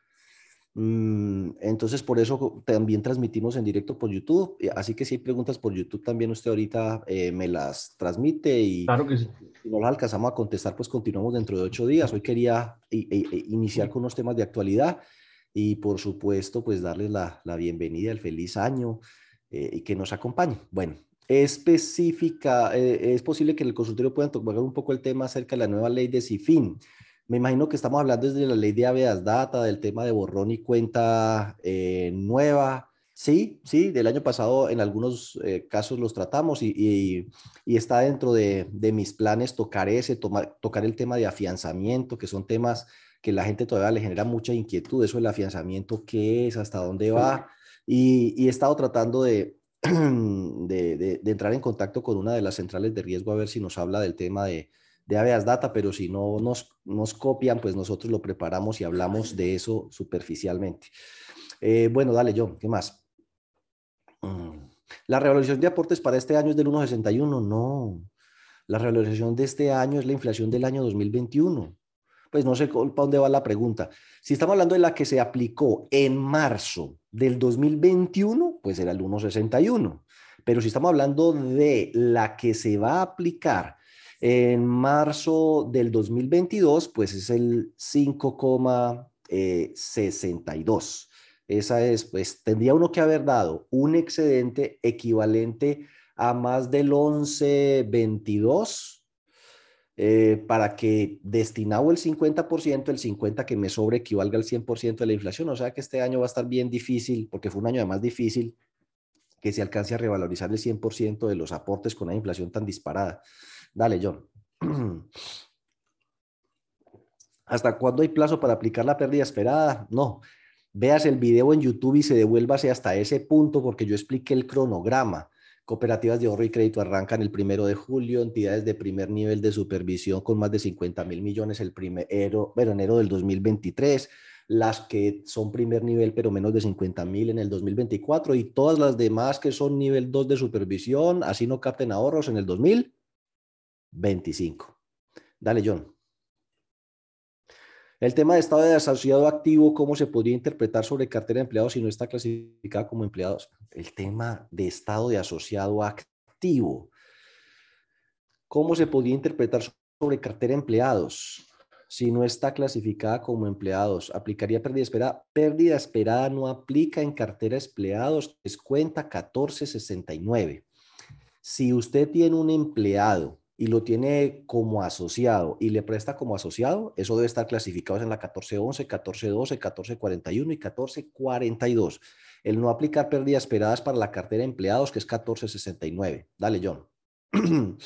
Mm, entonces, por eso también transmitimos en directo por YouTube. Así que si hay preguntas por YouTube, también usted ahorita eh, me las transmite y claro que sí. si no las alcanzamos a contestar, pues continuamos dentro de ocho días. Hoy quería iniciar con unos temas de actualidad y por supuesto, pues darles la, la bienvenida, el feliz año eh, y que nos acompañe. Bueno, específica, eh, es posible que en el consultorio puedan tocar un poco el tema acerca de la nueva ley de CIFIN. Me imagino que estamos hablando desde la ley de habeas data, del tema de borrón y cuenta eh, nueva. Sí, sí, del año pasado en algunos casos los tratamos y, y, está dentro de, de, mis planes tocar ese, tomar, tocar el tema de afianzamiento, que son temas que la gente todavía le genera mucha inquietud, eso del afianzamiento, qué es, hasta dónde va. Y, he estado tratando de, de, entrar en contacto con una de las centrales de riesgo a ver si nos habla del tema de, de habeas data, pero si no nos, nos copian, pues nosotros lo preparamos y hablamos de eso superficialmente. Eh, bueno, dale, John, ¿qué más? Mm, la revalorización de aportes para este año es del 1,61. No, la revalorización de este año es la inflación del año 2021 pues no sé para dónde va la pregunta. Si estamos hablando de la que se aplicó en marzo del 2021, pues era el 1,61. Pero si estamos hablando de la que se va a aplicar en marzo del 2022, pues es el 5,62. Esa es, pues tendría uno que haber dado un excedente equivalente a más del 11,22 eh, para que destinado el 50%, el 50% que me sobre equivalga al 100% de la inflación. O sea que este año va a estar bien difícil, porque fue un año además difícil, que se alcance a revalorizar el 100% de los aportes con una inflación tan disparada. Dale, John. ¿Hasta cuándo hay plazo para aplicar la pérdida esperada? No. Veas el video en YouTube y se devuélvase hasta ese punto porque yo expliqué el cronograma. Cooperativas de ahorro y crédito arrancan el primero de julio, entidades de primer nivel de supervisión con más de 50 mil millones el primero, bueno, enero del 2023, las que son primer nivel pero menos de 50 mil en el 2024 y todas las demás que son nivel 2 de supervisión, así no capten ahorros en el 2025. Dale, John. El tema de estado de asociado activo, ¿cómo se podría interpretar sobre cartera de empleados si no está clasificada como empleados? El tema de estado de asociado activo. ¿Cómo se podría interpretar sobre cartera de empleados si no está clasificada como empleados? ¿Aplicaría pérdida esperada? Pérdida esperada no aplica en cartera de empleados, es cuenta 1469. Si usted tiene un empleado y lo tiene como asociado y le presta como asociado, eso debe estar clasificado en la 1411, 1412, 1441 y 1442. El no aplicar pérdidas esperadas para la cartera de empleados, que es 1469. Dale, John.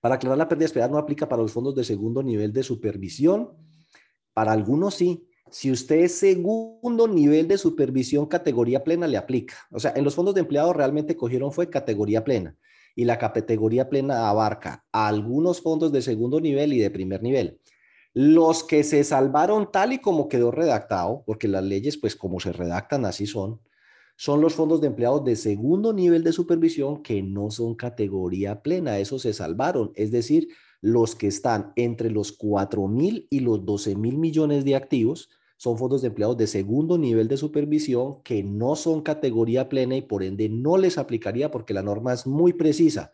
para aclarar, la pérdida esperada no aplica para los fondos de segundo nivel de supervisión. Para algunos sí. Si usted es segundo nivel de supervisión, categoría plena le aplica. O sea, en los fondos de empleados realmente cogieron fue categoría plena y la categoría plena abarca algunos fondos de segundo nivel y de primer nivel. Los que se salvaron tal y como quedó redactado, porque las leyes, pues como se redactan, así son, son los fondos de empleados de segundo nivel de supervisión que no son categoría plena, esos se salvaron, es decir, los que están entre los 4 mil y los 12 mil millones de activos, son fondos de empleados de segundo nivel de supervisión que no son categoría plena y por ende no les aplicaría porque la norma es muy precisa.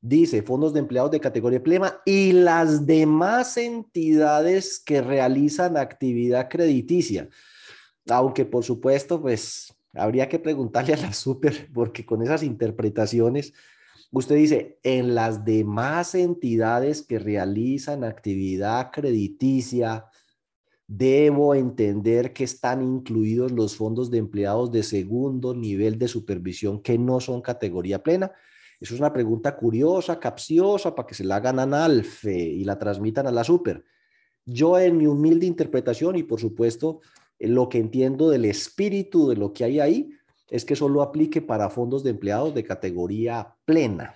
Dice fondos de empleados de categoría plena y las demás entidades que realizan actividad crediticia. Aunque por supuesto, pues habría que preguntarle a la super porque con esas interpretaciones Usted dice, en las demás entidades que realizan actividad crediticia, debo entender que están incluidos los fondos de empleados de segundo nivel de supervisión que no son categoría plena. Eso es una pregunta curiosa, capciosa, para que se la hagan a Analfe y la transmitan a la Super. Yo en mi humilde interpretación y por supuesto lo que entiendo del espíritu de lo que hay ahí es que solo aplique para fondos de empleados de categoría plena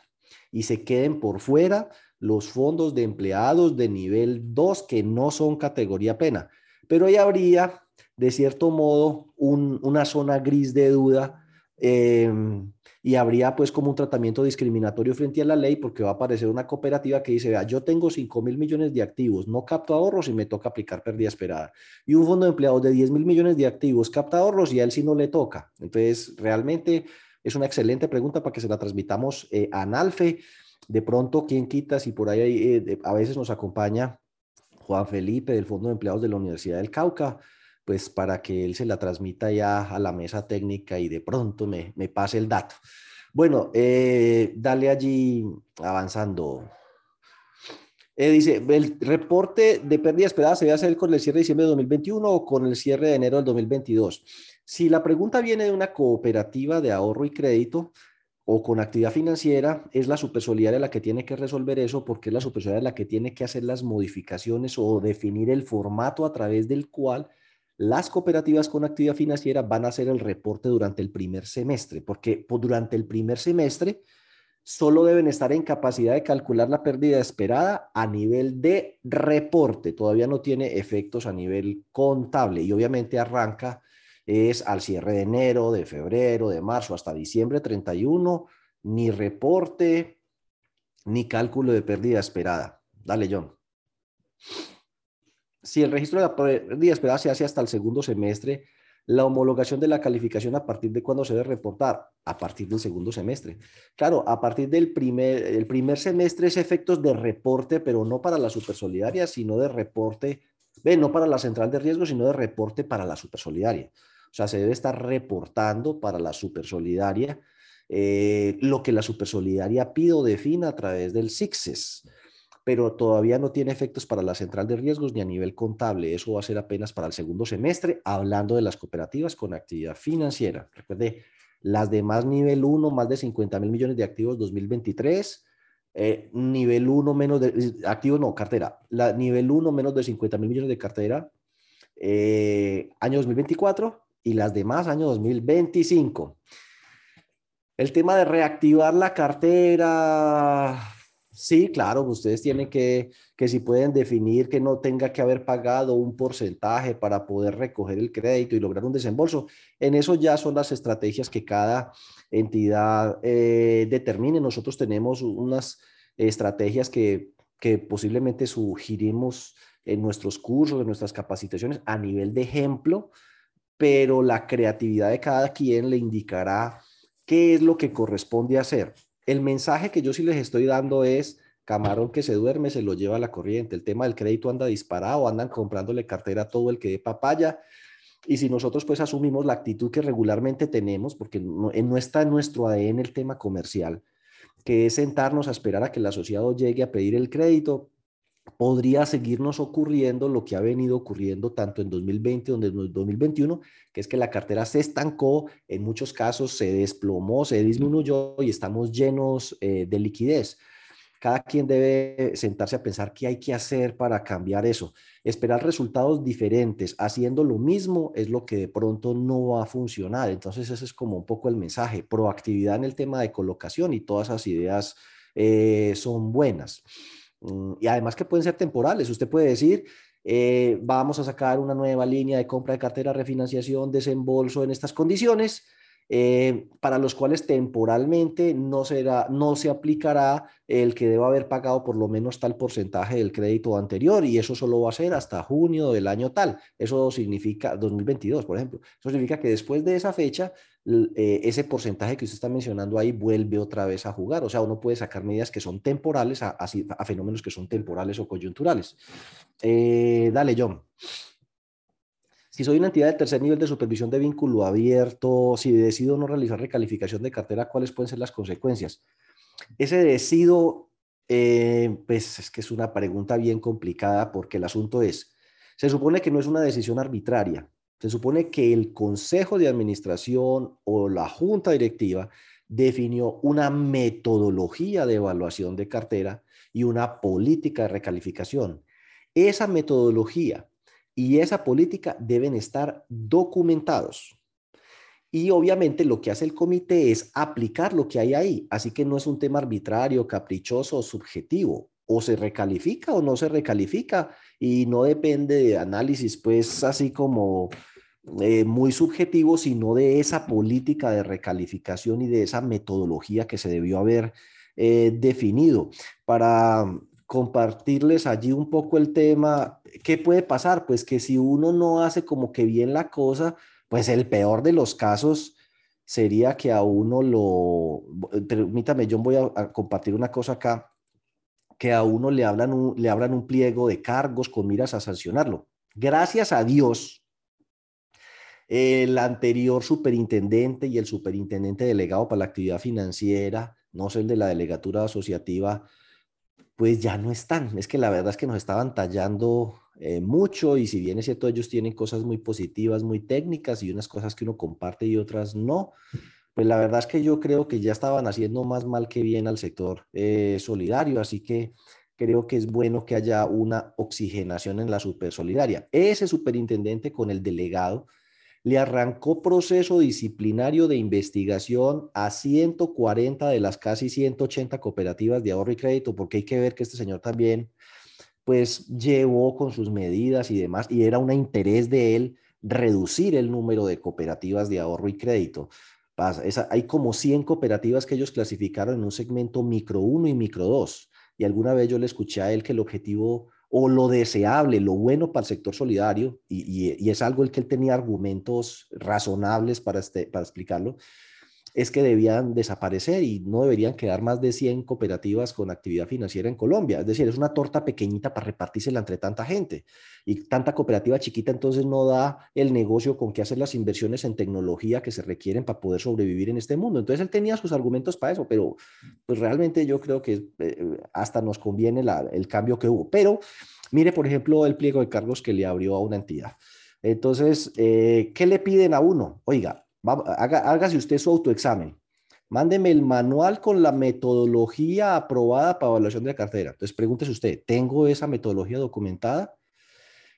y se queden por fuera los fondos de empleados de nivel 2 que no son categoría plena. Pero ahí habría, de cierto modo, una zona gris de duda em, y habría pues como un tratamiento discriminatorio frente a la ley porque va a aparecer una cooperativa que dice, vea, yo tengo 5 mil millones de activos, no capto ahorros y me toca aplicar pérdida esperada. Y un fondo de empleados de 10 mil millones de activos capta ahorros y a él sí no le toca. Entonces, realmente es una excelente pregunta para que se la transmitamos eh, a Analfe. De pronto, ¿quién quita si por ahí eh, a veces nos acompaña Juan Felipe del Fondo de Empleados de la Universidad del Cauca? pues para que él se la transmita ya a la mesa técnica y de pronto me, me pase el dato. Bueno, eh, dale allí avanzando. Eh, dice, el reporte de pérdida esperada se debe hacer con el cierre de diciembre de 2021 o con el cierre de enero del 2022. Si la pregunta viene de una cooperativa de ahorro y crédito o con actividad financiera, es la supersolidaria la que tiene que resolver eso porque es la supersolidaria la que tiene que hacer las modificaciones o definir el formato a través del cual las cooperativas con actividad financiera van a hacer el reporte durante el primer semestre, porque durante el primer semestre solo deben estar en capacidad de calcular la pérdida esperada a nivel de reporte, todavía no tiene efectos a nivel contable y obviamente arranca es al cierre de enero, de febrero, de marzo hasta diciembre 31, ni reporte ni cálculo de pérdida esperada. Dale, John si el registro de la pérdida esperada se hace hasta el segundo semestre, la homologación de la calificación a partir de cuándo se debe reportar, a partir del segundo semestre. Claro, a partir del primer, el primer semestre es efectos de reporte, pero no para la supersolidaria, sino de reporte, ve, no para la central de riesgo, sino de reporte para la supersolidaria. O sea, se debe estar reportando para la supersolidaria eh, lo que la supersolidaria pide o defina a través del SIXES pero todavía no tiene efectos para la central de riesgos ni a nivel contable. Eso va a ser apenas para el segundo semestre, hablando de las cooperativas con actividad financiera. Recuerde, las demás nivel 1, más de 50 mil millones de activos 2023. Eh, nivel 1 menos de activos, no, cartera. La, nivel 1 menos de 50 mil millones de cartera, eh, año 2024 y las demás año 2025. El tema de reactivar la cartera, Sí, claro, ustedes tienen que, que si pueden definir que no tenga que haber pagado un porcentaje para poder recoger el crédito y lograr un desembolso. En eso ya son las estrategias que cada entidad eh, determine. Nosotros tenemos unas estrategias que, que posiblemente sugerimos en nuestros cursos, en nuestras capacitaciones a nivel de ejemplo, pero la creatividad de cada quien le indicará qué es lo que corresponde hacer. El mensaje que yo sí les estoy dando es, camarón que se duerme se lo lleva a la corriente. El tema del crédito anda disparado, andan comprándole cartera a todo el que dé papaya. Y si nosotros pues asumimos la actitud que regularmente tenemos, porque no, no está en nuestro ADN el tema comercial, que es sentarnos a esperar a que el asociado llegue a pedir el crédito, podría seguirnos ocurriendo lo que ha venido ocurriendo tanto en 2020 como en 2021, que es que la cartera se estancó, en muchos casos se desplomó, se disminuyó y estamos llenos eh, de liquidez. Cada quien debe sentarse a pensar qué hay que hacer para cambiar eso. Esperar resultados diferentes haciendo lo mismo es lo que de pronto no va a funcionar. Entonces ese es como un poco el mensaje. Proactividad en el tema de colocación y todas esas ideas eh, son buenas. Mm, y además que pueden ser temporales. Usted puede decir, eh, vamos a sacar una nueva línea de compra de cartera, refinanciación, desembolso en estas condiciones eh, para los cuales temporalmente no, será, no se aplicará el que deba haber pagado por lo menos tal porcentaje del crédito anterior y eso solo va a ser hasta junio del año tal. Eso significa 2022, por ejemplo. Eso significa que después de esa fecha, eh, ese porcentaje que usted está mencionando ahí vuelve otra vez a jugar. O sea, uno puede sacar medidas que son temporales a, fenómenos que son temporales o coyunturales. Eh, dale, John. Si soy una entidad de tercer nivel de supervisión de vínculo abierto, si decido no realizar recalificación de cartera, ¿cuáles pueden ser las consecuencias? Ese decido, eh, pues es que es una pregunta bien complicada porque el asunto es, se supone que no es una decisión arbitraria, se supone que el consejo de administración o la junta directiva definió una metodología de evaluación de cartera y una política de recalificación. Esa metodología y esa política deben estar documentados. Y obviamente lo que hace el comité es aplicar lo que hay ahí. Así que no es un tema arbitrario, caprichoso o subjetivo. O se recalifica o no se recalifica. Y no depende de análisis, pues así como eh, muy subjetivo, sino de esa política de recalificación y de esa metodología que se debió haber eh, definido. Para compartirles allí un poco el tema, ¿qué puede pasar? Pues que si uno no hace como que bien la cosa, pues el peor de los casos sería que a uno lo, permítame, yo voy a, compartir una cosa acá, que a uno le hablan le hablan un pliego de cargos con miras a sancionarlo. Gracias a Dios, el anterior superintendente y el superintendente delegado para la actividad financiera, no sé el de la delegatura asociativa, pues ya no están. Es que la verdad es que nos estaban tallando eh, mucho y si bien es cierto, ellos tienen cosas muy positivas, muy técnicas y unas cosas que uno comparte y otras no, pues la verdad es que yo creo que ya estaban haciendo más mal que bien al sector eh, solidario, así que creo que es bueno que haya una oxigenación en la super solidaria. Ese superintendente con el delegado le arrancó proceso disciplinario de investigación a 140 de las casi 180 cooperativas de ahorro y crédito, porque hay que ver que este señor también pues llevó con sus medidas y demás, y era un interés de él reducir el número de cooperativas de ahorro y crédito. hay como 100 cooperativas que ellos clasificaron en un segmento micro 1 y micro 2. Y alguna vez yo le escuché a él que el objetivo o lo deseable, lo bueno para el sector solidario, y, es algo el que él tenía argumentos razonables para, este, para explicarlo, es que debían desaparecer y no deberían quedar más de 100 cooperativas con actividad financiera en Colombia. Es decir, es una torta pequeñita para repartírsela entre tanta gente. Y tanta cooperativa chiquita entonces no da el negocio con que hacer las inversiones en tecnología que se requieren para poder sobrevivir en este mundo. Entonces él tenía sus argumentos para eso, pero pues realmente yo creo que eh, hasta nos conviene el cambio que hubo. Pero mire, por ejemplo, el pliego de cargos que le abrió a una entidad. Entonces, eh, ¿qué le piden a uno? Oiga, hágase usted su autoexamen. Mándeme el manual con la metodología aprobada para evaluación de la cartera. Entonces, pregúntese usted, ¿tengo esa metodología documentada?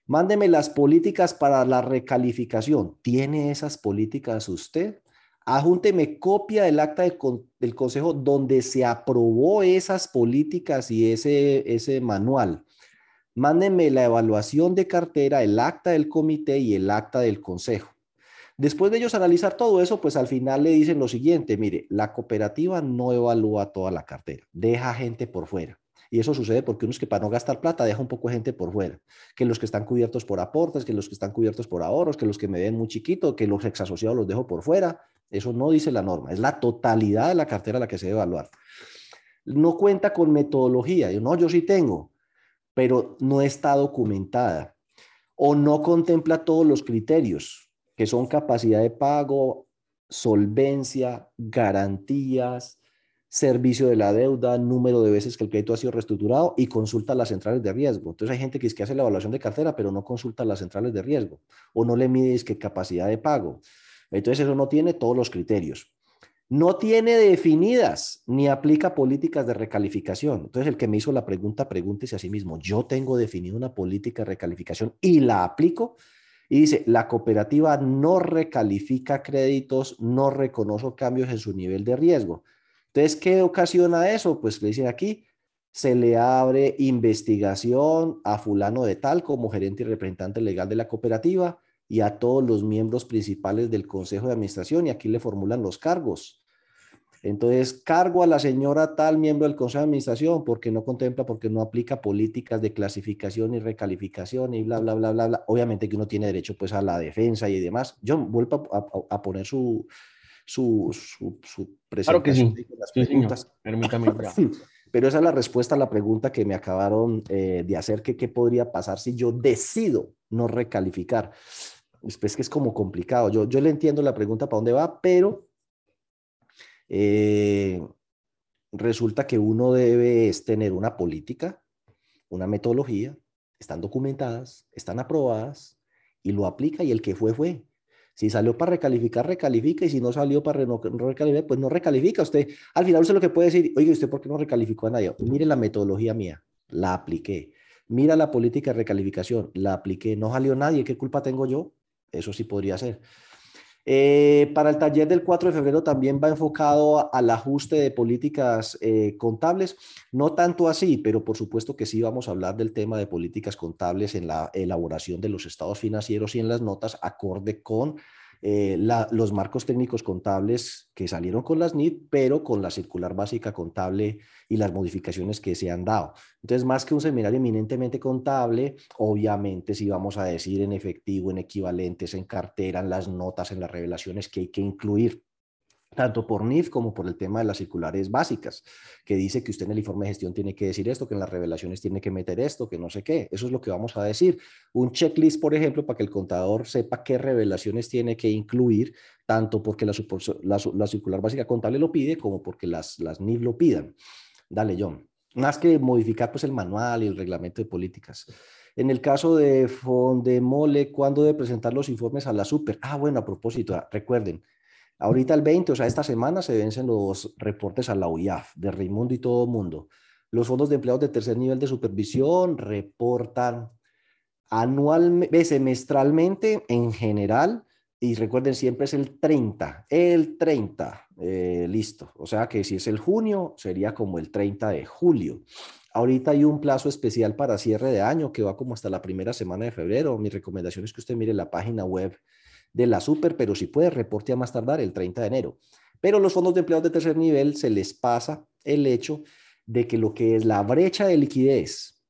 Mándeme las políticas para la recalificación. ¿Tiene esas políticas usted? Ajúnteme copia del acta del consejo donde se aprobó esas políticas y ese, ese manual. Mándeme la evaluación de cartera, el acta del comité y el acta del consejo. Después de ellos analizar todo eso, pues al final le dicen lo siguiente, mire, la cooperativa no evalúa toda la cartera, deja gente por fuera. Y eso sucede porque uno es que para no gastar plata deja un poco de gente por fuera, que los que están cubiertos por aportes, que los que están cubiertos por ahorros, que los que me ven muy chiquito, que los exasociados los dejo por fuera. Eso no dice la norma, es la totalidad de la cartera la que se debe evaluar. No cuenta con metodología, yo no, yo sí tengo, pero no está documentada o no contempla todos los criterios que son capacidad de pago, solvencia, garantías, servicio de la deuda, número de veces que el crédito ha sido reestructurado y consulta las centrales de riesgo. Entonces hay gente que es que hace la evaluación de cartera, pero no consulta las centrales de riesgo o no le mide que capacidad de pago. Entonces eso no tiene todos los criterios. No tiene definidas ni aplica políticas de recalificación. Entonces el que me hizo la pregunta, pregúntese a sí mismo, ¿yo tengo definida una política de recalificación y la aplico? Y dice, la cooperativa no recalifica créditos, no reconoce cambios en su nivel de riesgo. Entonces, ¿qué ocasiona eso? Pues le dicen aquí, se le abre investigación a fulano de tal como gerente y representante legal de la cooperativa y a todos los miembros principales del consejo de administración y aquí le formulan los cargos. Entonces, cargo a la señora tal miembro del Consejo de Administración porque no contempla, porque no aplica políticas de clasificación y recalificación y bla, bla, bla, bla, bla. Obviamente que uno tiene derecho pues a la defensa y demás. Yo vuelvo a, poner su, su, su, presentación. Claro Permítame. Pero esa es la respuesta a la pregunta que me acabaron eh, de hacer, que qué podría pasar si yo decido no recalificar. Es que es como complicado. Yo, yo le entiendo la pregunta para dónde va, pero eh, resulta que uno debe tener una política, una metodología, están documentadas, están aprobadas y lo aplica y el que fue fue. Si salió para recalificar, recalifica, y si no salió para no, recalificar, pues no recalifica. Usted, al final usted lo que puede decir, oye, ¿usted por qué no recalificó a nadie? Mire la metodología mía, la apliqué. Mira la política de recalificación, la apliqué, no salió nadie, ¿qué culpa tengo yo? Eso sí podría ser. Eh, para el taller del 4 de febrero también va enfocado al ajuste de políticas eh, contables, no tanto así, pero por supuesto que sí vamos a hablar del tema de políticas contables en la elaboración de los estados financieros y en las notas acorde con eh, los marcos técnicos contables que salieron con las NIT, pero con la circular básica contable y las modificaciones que se han dado. Entonces, más que un seminario eminentemente contable, obviamente si vamos a decir en efectivo, en equivalentes, en cartera, en las notas, en las revelaciones que hay que incluir tanto por NIF como por el tema de las circulares básicas, que dice que usted en el informe de gestión tiene que decir esto, que en las revelaciones tiene que meter esto, que no sé qué. Eso es lo que vamos a decir. Un checklist, por ejemplo, para que el contador sepa qué revelaciones tiene que incluir, tanto porque la, la, circular básica contable lo pide como porque las, las NIF lo pidan. Dale, John. Más que modificar pues, el manual y el reglamento de políticas. En el caso de Fondemole, ¿cuándo debe presentar los informes a la super? Ah, bueno, a propósito, recuerden, Ahorita el 20, o sea, esta semana se vencen los reportes a la UIAF de Raimundo y todo mundo. Los fondos de empleados de tercer nivel de supervisión reportan anualmente, semestralmente en general, y recuerden siempre es el 30, el 30, eh, listo. O sea que si es el junio, sería como el 30 de julio. Ahorita hay un plazo especial para cierre de año que va como hasta la primera semana de febrero. Mi recomendación es que usted mire la página web de la super, pero si puede, reporte a más tardar el 30 de enero. Pero los fondos de empleados de tercer nivel se les pasa el hecho de que lo que es la brecha de liquidez,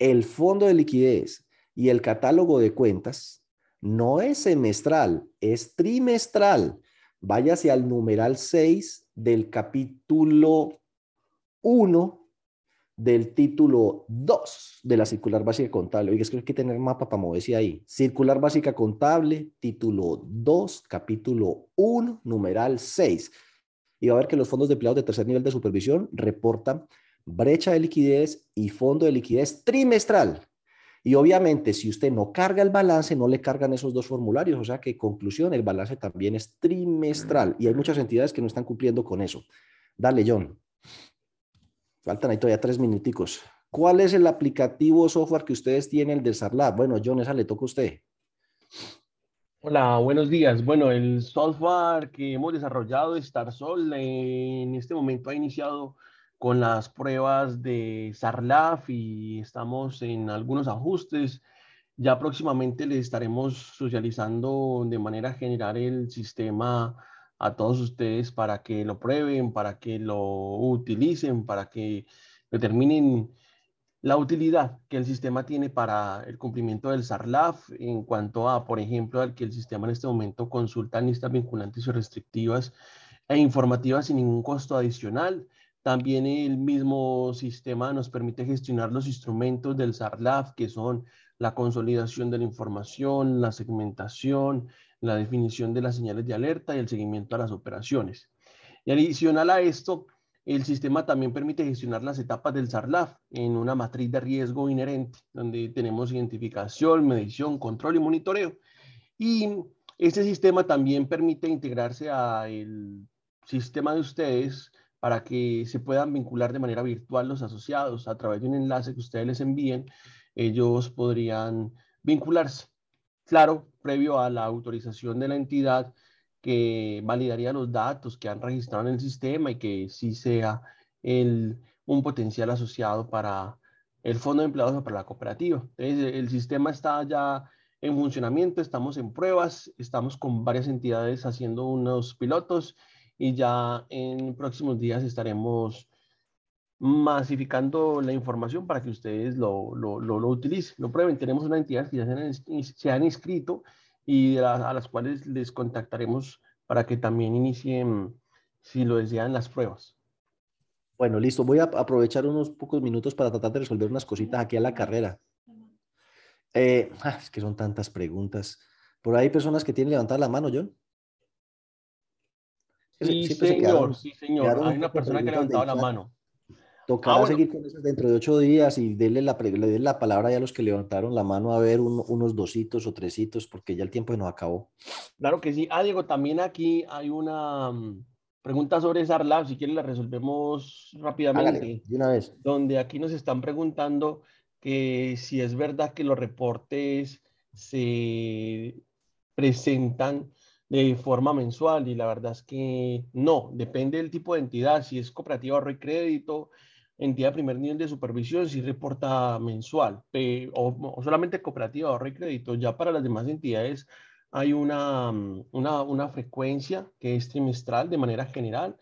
el fondo de liquidez y el catálogo de cuentas no es semestral, es trimestral. Váyase al numeral 6 del capítulo 1 del título 2 de la circular básica contable. Oiga, es que hay que tener mapa para moverse ahí. Circular básica contable, título 2, capítulo 1, numeral 6. Y va a ver que los fondos de empleados de tercer nivel de supervisión reportan brecha de liquidez y fondo de liquidez trimestral. Y obviamente, si usted no carga el balance, no le cargan esos dos formularios. O sea que, conclusión, el balance también es trimestral. Y hay muchas entidades que no están cumpliendo con eso. Dale, John. Faltan ahí todavía tres minuticos. ¿Cuál es el aplicativo software que ustedes tienen del SARLAB? Bueno, John, esa le toca a usted. Hola, buenos días. Bueno, el software que hemos desarrollado, StarSol, en este momento ha iniciado con las pruebas de SARLAF y estamos en algunos ajustes. Ya próximamente les estaremos socializando de manera general el sistema a todos ustedes para que lo prueben, para que lo utilicen, para que determinen la utilidad que el sistema tiene para el cumplimiento del SARLAF en cuanto a, por ejemplo, al que el sistema en este momento consulta listas vinculantes y restrictivas e informativas sin ningún costo adicional. También el mismo sistema nos permite gestionar los instrumentos del SARLAF, que son la consolidación de la información, la segmentación, la definición de las señales de alerta y el seguimiento a las operaciones. Y adicional a esto, el sistema también permite gestionar las etapas del SARLAF en una matriz de riesgo inherente, donde tenemos identificación, medición, control y monitoreo. Y este sistema también permite integrarse al sistema de ustedes para que se puedan vincular de manera virtual los asociados a través de un enlace que ustedes les envíen. Ellos podrían vincularse claro, previo a la autorización de la entidad que validaría los datos que han registrado en el sistema y que sí sea el, un potencial asociado para el fondo de empleados o para la cooperativa. El sistema está ya en funcionamiento, estamos en pruebas, estamos con varias entidades haciendo unos pilotos y ya en próximos días estaremos masificando la información para que ustedes lo, lo, lo, utilicen, lo prueben. Tenemos una entidad que ya se han, inscrito y a las cuales les contactaremos para que también inicien, si lo desean, las pruebas. Bueno, listo. Voy a aprovechar unos pocos minutos para tratar de resolver unas cositas aquí a la carrera. Eh, ah, es que son tantas preguntas. Por ahí hay personas que tienen levantar la mano, John. Sí, señor, sí, señor. Hay una persona que ha levantado la mano. Tocará ah, seguir con eso dentro de ocho días y denle la, le la palabra ya a los que levantaron la mano a ver unos dositos o tresitos, porque ya el tiempo nos acabó. Claro que sí. Ah, Diego, también aquí hay una mm, pregunta sobre Sarlab, si quieren la resolvemos rápidamente. de una vez. Donde aquí nos están preguntando que si es verdad que los reportes se presentan de forma mensual y la verdad es que no, depende del tipo de entidad, si es cooperativa ahorro y crédito, entidad de primer nivel de supervisión, si reporta mensual o, solamente cooperativa ahorro y crédito, ya para las demás entidades hay una, una, una frecuencia que es trimestral de manera general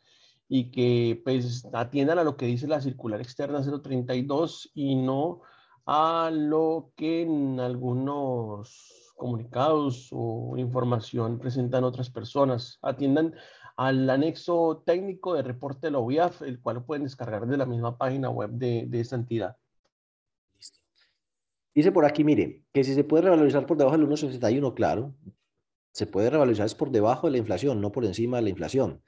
y que pues atiendan a lo que dice la circular externa 032 y no a lo que en algunos comunicados o información presentan otras personas. Atiendan al anexo técnico de reporte de la UIAF, el cual lo pueden descargar de la misma página web de, de esta entidad. Dice por aquí, mire, que si se puede revalorizar por debajo del 1,61, claro, se puede revalorizar es por debajo de la inflación, no por encima de la inflación.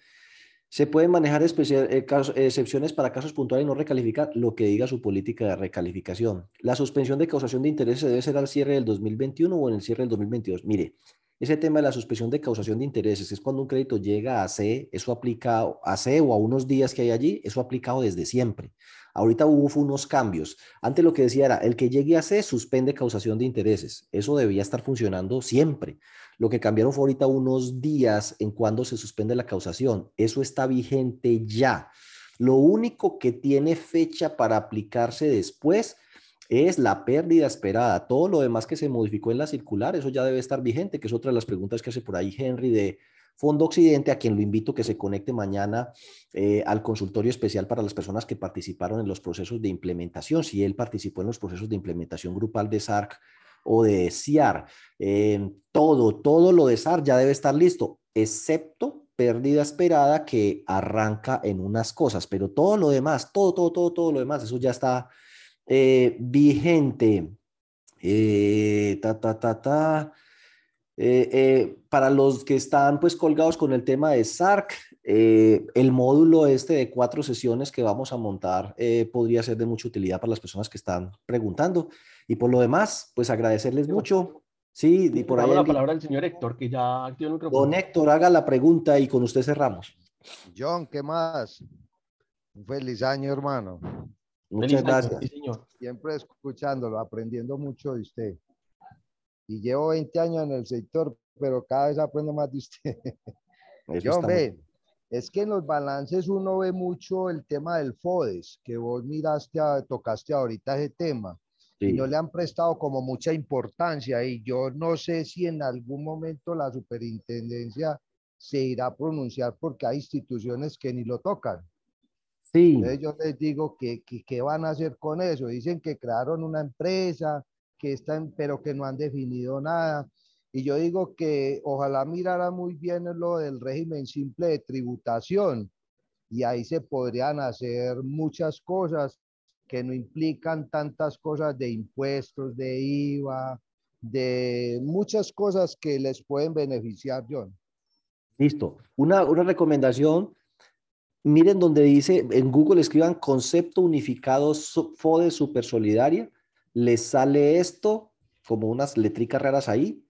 Se pueden manejar eh, excepciones para casos puntuales y no recalificar lo que diga su política de recalificación. La suspensión de causación de intereses debe ser al cierre del 2021 o en el cierre del 2022. Mire, ese tema de la suspensión de causación de intereses es cuando un crédito llega a C, eso aplica a C o a unos días que hay allí, eso ha aplicado desde siempre. Ahorita hubo unos cambios. Antes lo que decía era, el que llegue a C suspende causación de intereses. Eso debía estar funcionando siempre. Lo que cambiaron fue ahorita unos días en cuando se suspende la causación. Eso está vigente ya. Lo único que tiene fecha para aplicarse después es la pérdida esperada. Todo lo demás que se modificó en la circular, eso ya debe estar vigente, que es otra de las preguntas que hace por ahí Henry de Fondo Occidente, a quien lo invito que se conecte mañana eh, al consultorio especial para las personas que participaron en los procesos de implementación. Si él participó en los procesos de implementación grupal de SARC o de CIAR. Eh, todo, todo lo de SAR ya debe estar listo, excepto pérdida esperada que arranca en unas cosas, pero todo lo demás, todo, todo, todo, todo lo demás, eso ya está eh, vigente. Eh, ta, ta, ta, ta. para los que están pues colgados con el tema de SARC, el módulo este de cuatro sesiones que vamos a montar podría ser de mucha utilidad para las personas que están preguntando. Y por lo demás, pues agradecerles mucho. Sí, y por ahí. la palabra al señor Héctor, que ya activó el micrófono. Don Héctor, haga la pregunta y con usted cerramos. John, ¿qué más? Un feliz año, hermano. Muchas gracias. señor. Siempre escuchándolo, aprendiendo mucho de usted. Y llevo 20 años en el sector, pero cada vez aprendo más de usted. John, ve, es que en los balances uno ve mucho el tema del FODES, que vos miraste, tocaste ahorita ese tema y no le han prestado como mucha importancia y yo no sé si en algún momento la superintendencia se irá a pronunciar porque hay instituciones que ni lo tocan. Sí. Entonces yo les digo que, que, van a hacer con eso. Dicen que crearon una empresa, que están, pero que no han definido nada. Y yo digo que ojalá mirara muy bien lo del régimen simple de tributación y ahí se podrían hacer muchas cosas que no implican tantas cosas de impuestos, de IVA, de muchas cosas que les pueden beneficiar, John. Listo. Una, una recomendación. Miren donde dice, en Google escriban concepto unificado FODE Super Solidaria. Les sale esto como unas letricas raras ahí.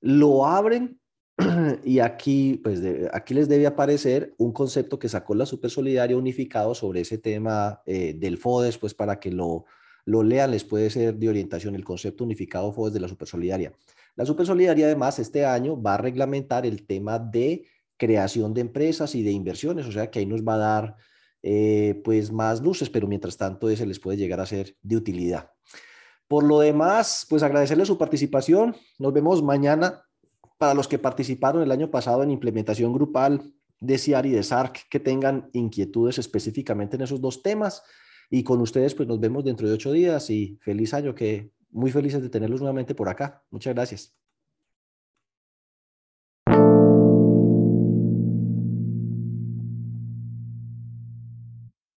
Lo abren y aquí, pues, aquí les debe aparecer un concepto que sacó la Super Solidaria unificado sobre ese tema eh, del FODES, pues para que lo, lo lean, les puede ser de orientación el concepto unificado FODES de la Super Solidaria. La Super Solidaria, además, este año va a reglamentar el tema de creación de empresas y de inversiones, o sea que ahí nos va a dar eh, pues más luces, pero mientras tanto ese les puede llegar a ser de utilidad. Por lo demás, pues agradecerle su participación. Nos vemos mañana para los que participaron el año pasado en implementación grupal de CIAR y de SARC que tengan inquietudes específicamente en esos dos temas. Y con ustedes, pues nos vemos dentro de ocho días y feliz año, que muy felices de tenerlos nuevamente por acá. Muchas gracias.